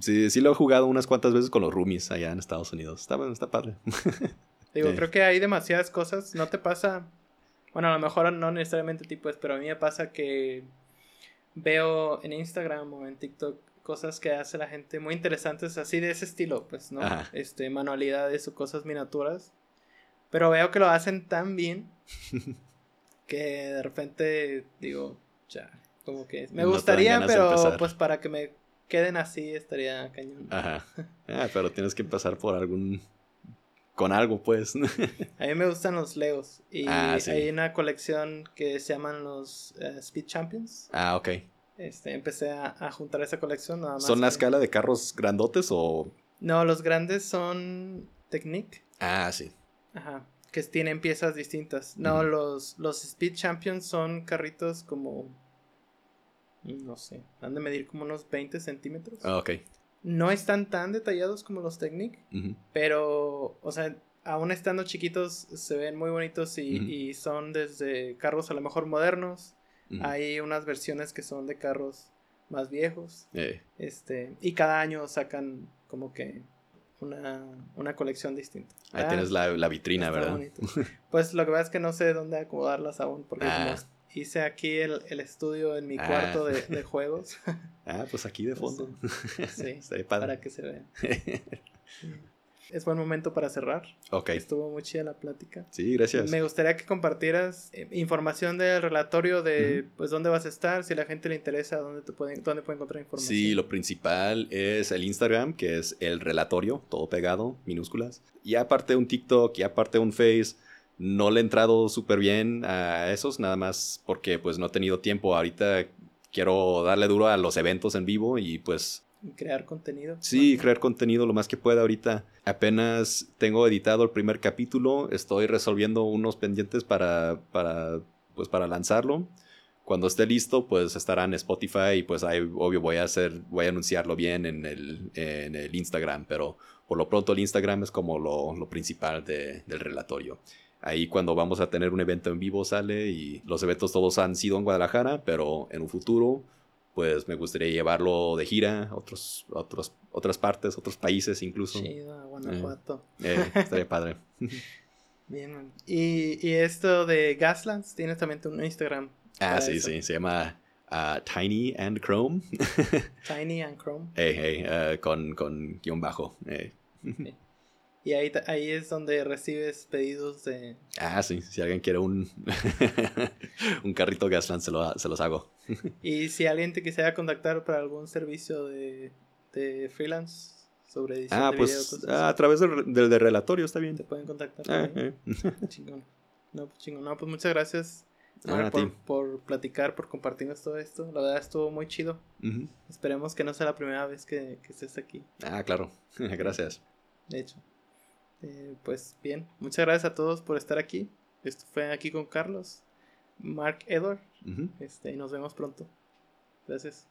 sí, sí lo he jugado unas cuantas veces con los roomies allá en Estados Unidos. Está, está padre. Digo, creo que hay demasiadas cosas. No te pasa. Bueno, a lo mejor no necesariamente tipo es, pero a mí me pasa que veo en Instagram o en TikTok cosas que hace la gente muy interesantes, así de ese estilo, pues, ¿no? Este, manualidades o cosas miniaturas. Pero veo que lo hacen tan bien que de repente digo, ya, como que me gustaría, pero pues para que me queden así estaría cañón. Ajá. Ah, pero tienes que empezar por algún con algo, pues. a mí me gustan los Legos. Y ah, hay una colección que se llaman los eh, Speed Champions. Ah, ok. Este, empecé a, juntar esa colección nada más. ¿Son la escala de carros grandotes o...? No, los grandes son Technic. Ah, sí. Ajá. Que tienen piezas distintas. No, los, los Speed Champions son carritos como... No sé. Han de medir como unos 20 centímetros. Ah, ok. No están tan detallados como los Technic, pero, o sea, aún estando chiquitos se ven muy bonitos y, son desde carros a lo mejor modernos. Hay unas versiones que son de carros más viejos. Eh. Este, y cada año sacan como que una, una colección distinta. Ahí tienes la, vitrina, ¿verdad? pues lo que pasa es que no sé dónde acomodarlas aún, porque ah hice aquí el, estudio en mi ah. cuarto de, juegos. ah, pues aquí de fondo. sí, para que se vean. es buen momento para cerrar. Ok. Estuvo muy chida la plática. Sí, gracias. Me gustaría que compartieras eh, información del relatorio de, pues, dónde vas a estar, si a la gente le interesa, dónde, te pueden, dónde puede encontrar información. Sí, lo principal es el Instagram, que es el relatorio, todo pegado, minúsculas. Y aparte un TikTok, y aparte un Face no le he entrado súper bien a esos, nada más porque pues no he tenido tiempo. Ahorita quiero darle duro a los eventos en vivo y pues... Crear contenido. Sí, crear contenido lo más que pueda ahorita. Apenas tengo editado el primer capítulo, estoy resolviendo unos pendientes para, para, pues, para lanzarlo. Cuando esté listo, pues estará en Spotify y pues ahí obvio voy a hacer, voy a anunciarlo bien en el, en el Instagram, pero por lo pronto el Instagram es como lo, lo principal de, del relatorio. Ahí cuando vamos a tener un evento en vivo sale y los eventos todos han sido en Guadalajara, pero en un futuro pues me gustaría llevarlo de gira a otros, otros, otras partes, otros países incluso. Chido, Guanajuato. Eh, eh, estaría padre. Bien, y, y, esto de Gaslands, tienes también un Instagram. Ah, sí, sí, se llama uh, Tiny and Chrome. Tiny and Chrome. Hey, uh, con, con guion bajo. Eh. Y ahí, ahí es donde recibes pedidos de... Ah, sí. Si alguien quiere un, un carrito Gasland, se, lo, se los hago. y si alguien te quisiera contactar para algún servicio de, de freelance sobre edición ah, de pues video, a través del, del, del, relatorio está bien. Te pueden contactar. Ah, eh. Chingón. No, pues chingón. No, pues muchas gracias. Ah, por, por, platicar, por compartirnos todo esto. La verdad estuvo muy chido. Uh -huh. Esperemos que no sea la primera vez que, que estés aquí. Ah, claro. Gracias. De hecho. Eh, pues bien, muchas gracias a todos por estar aquí. Esto fue aquí con Carlos, Mark Edward. Uh -huh. este, y nos vemos pronto. Gracias.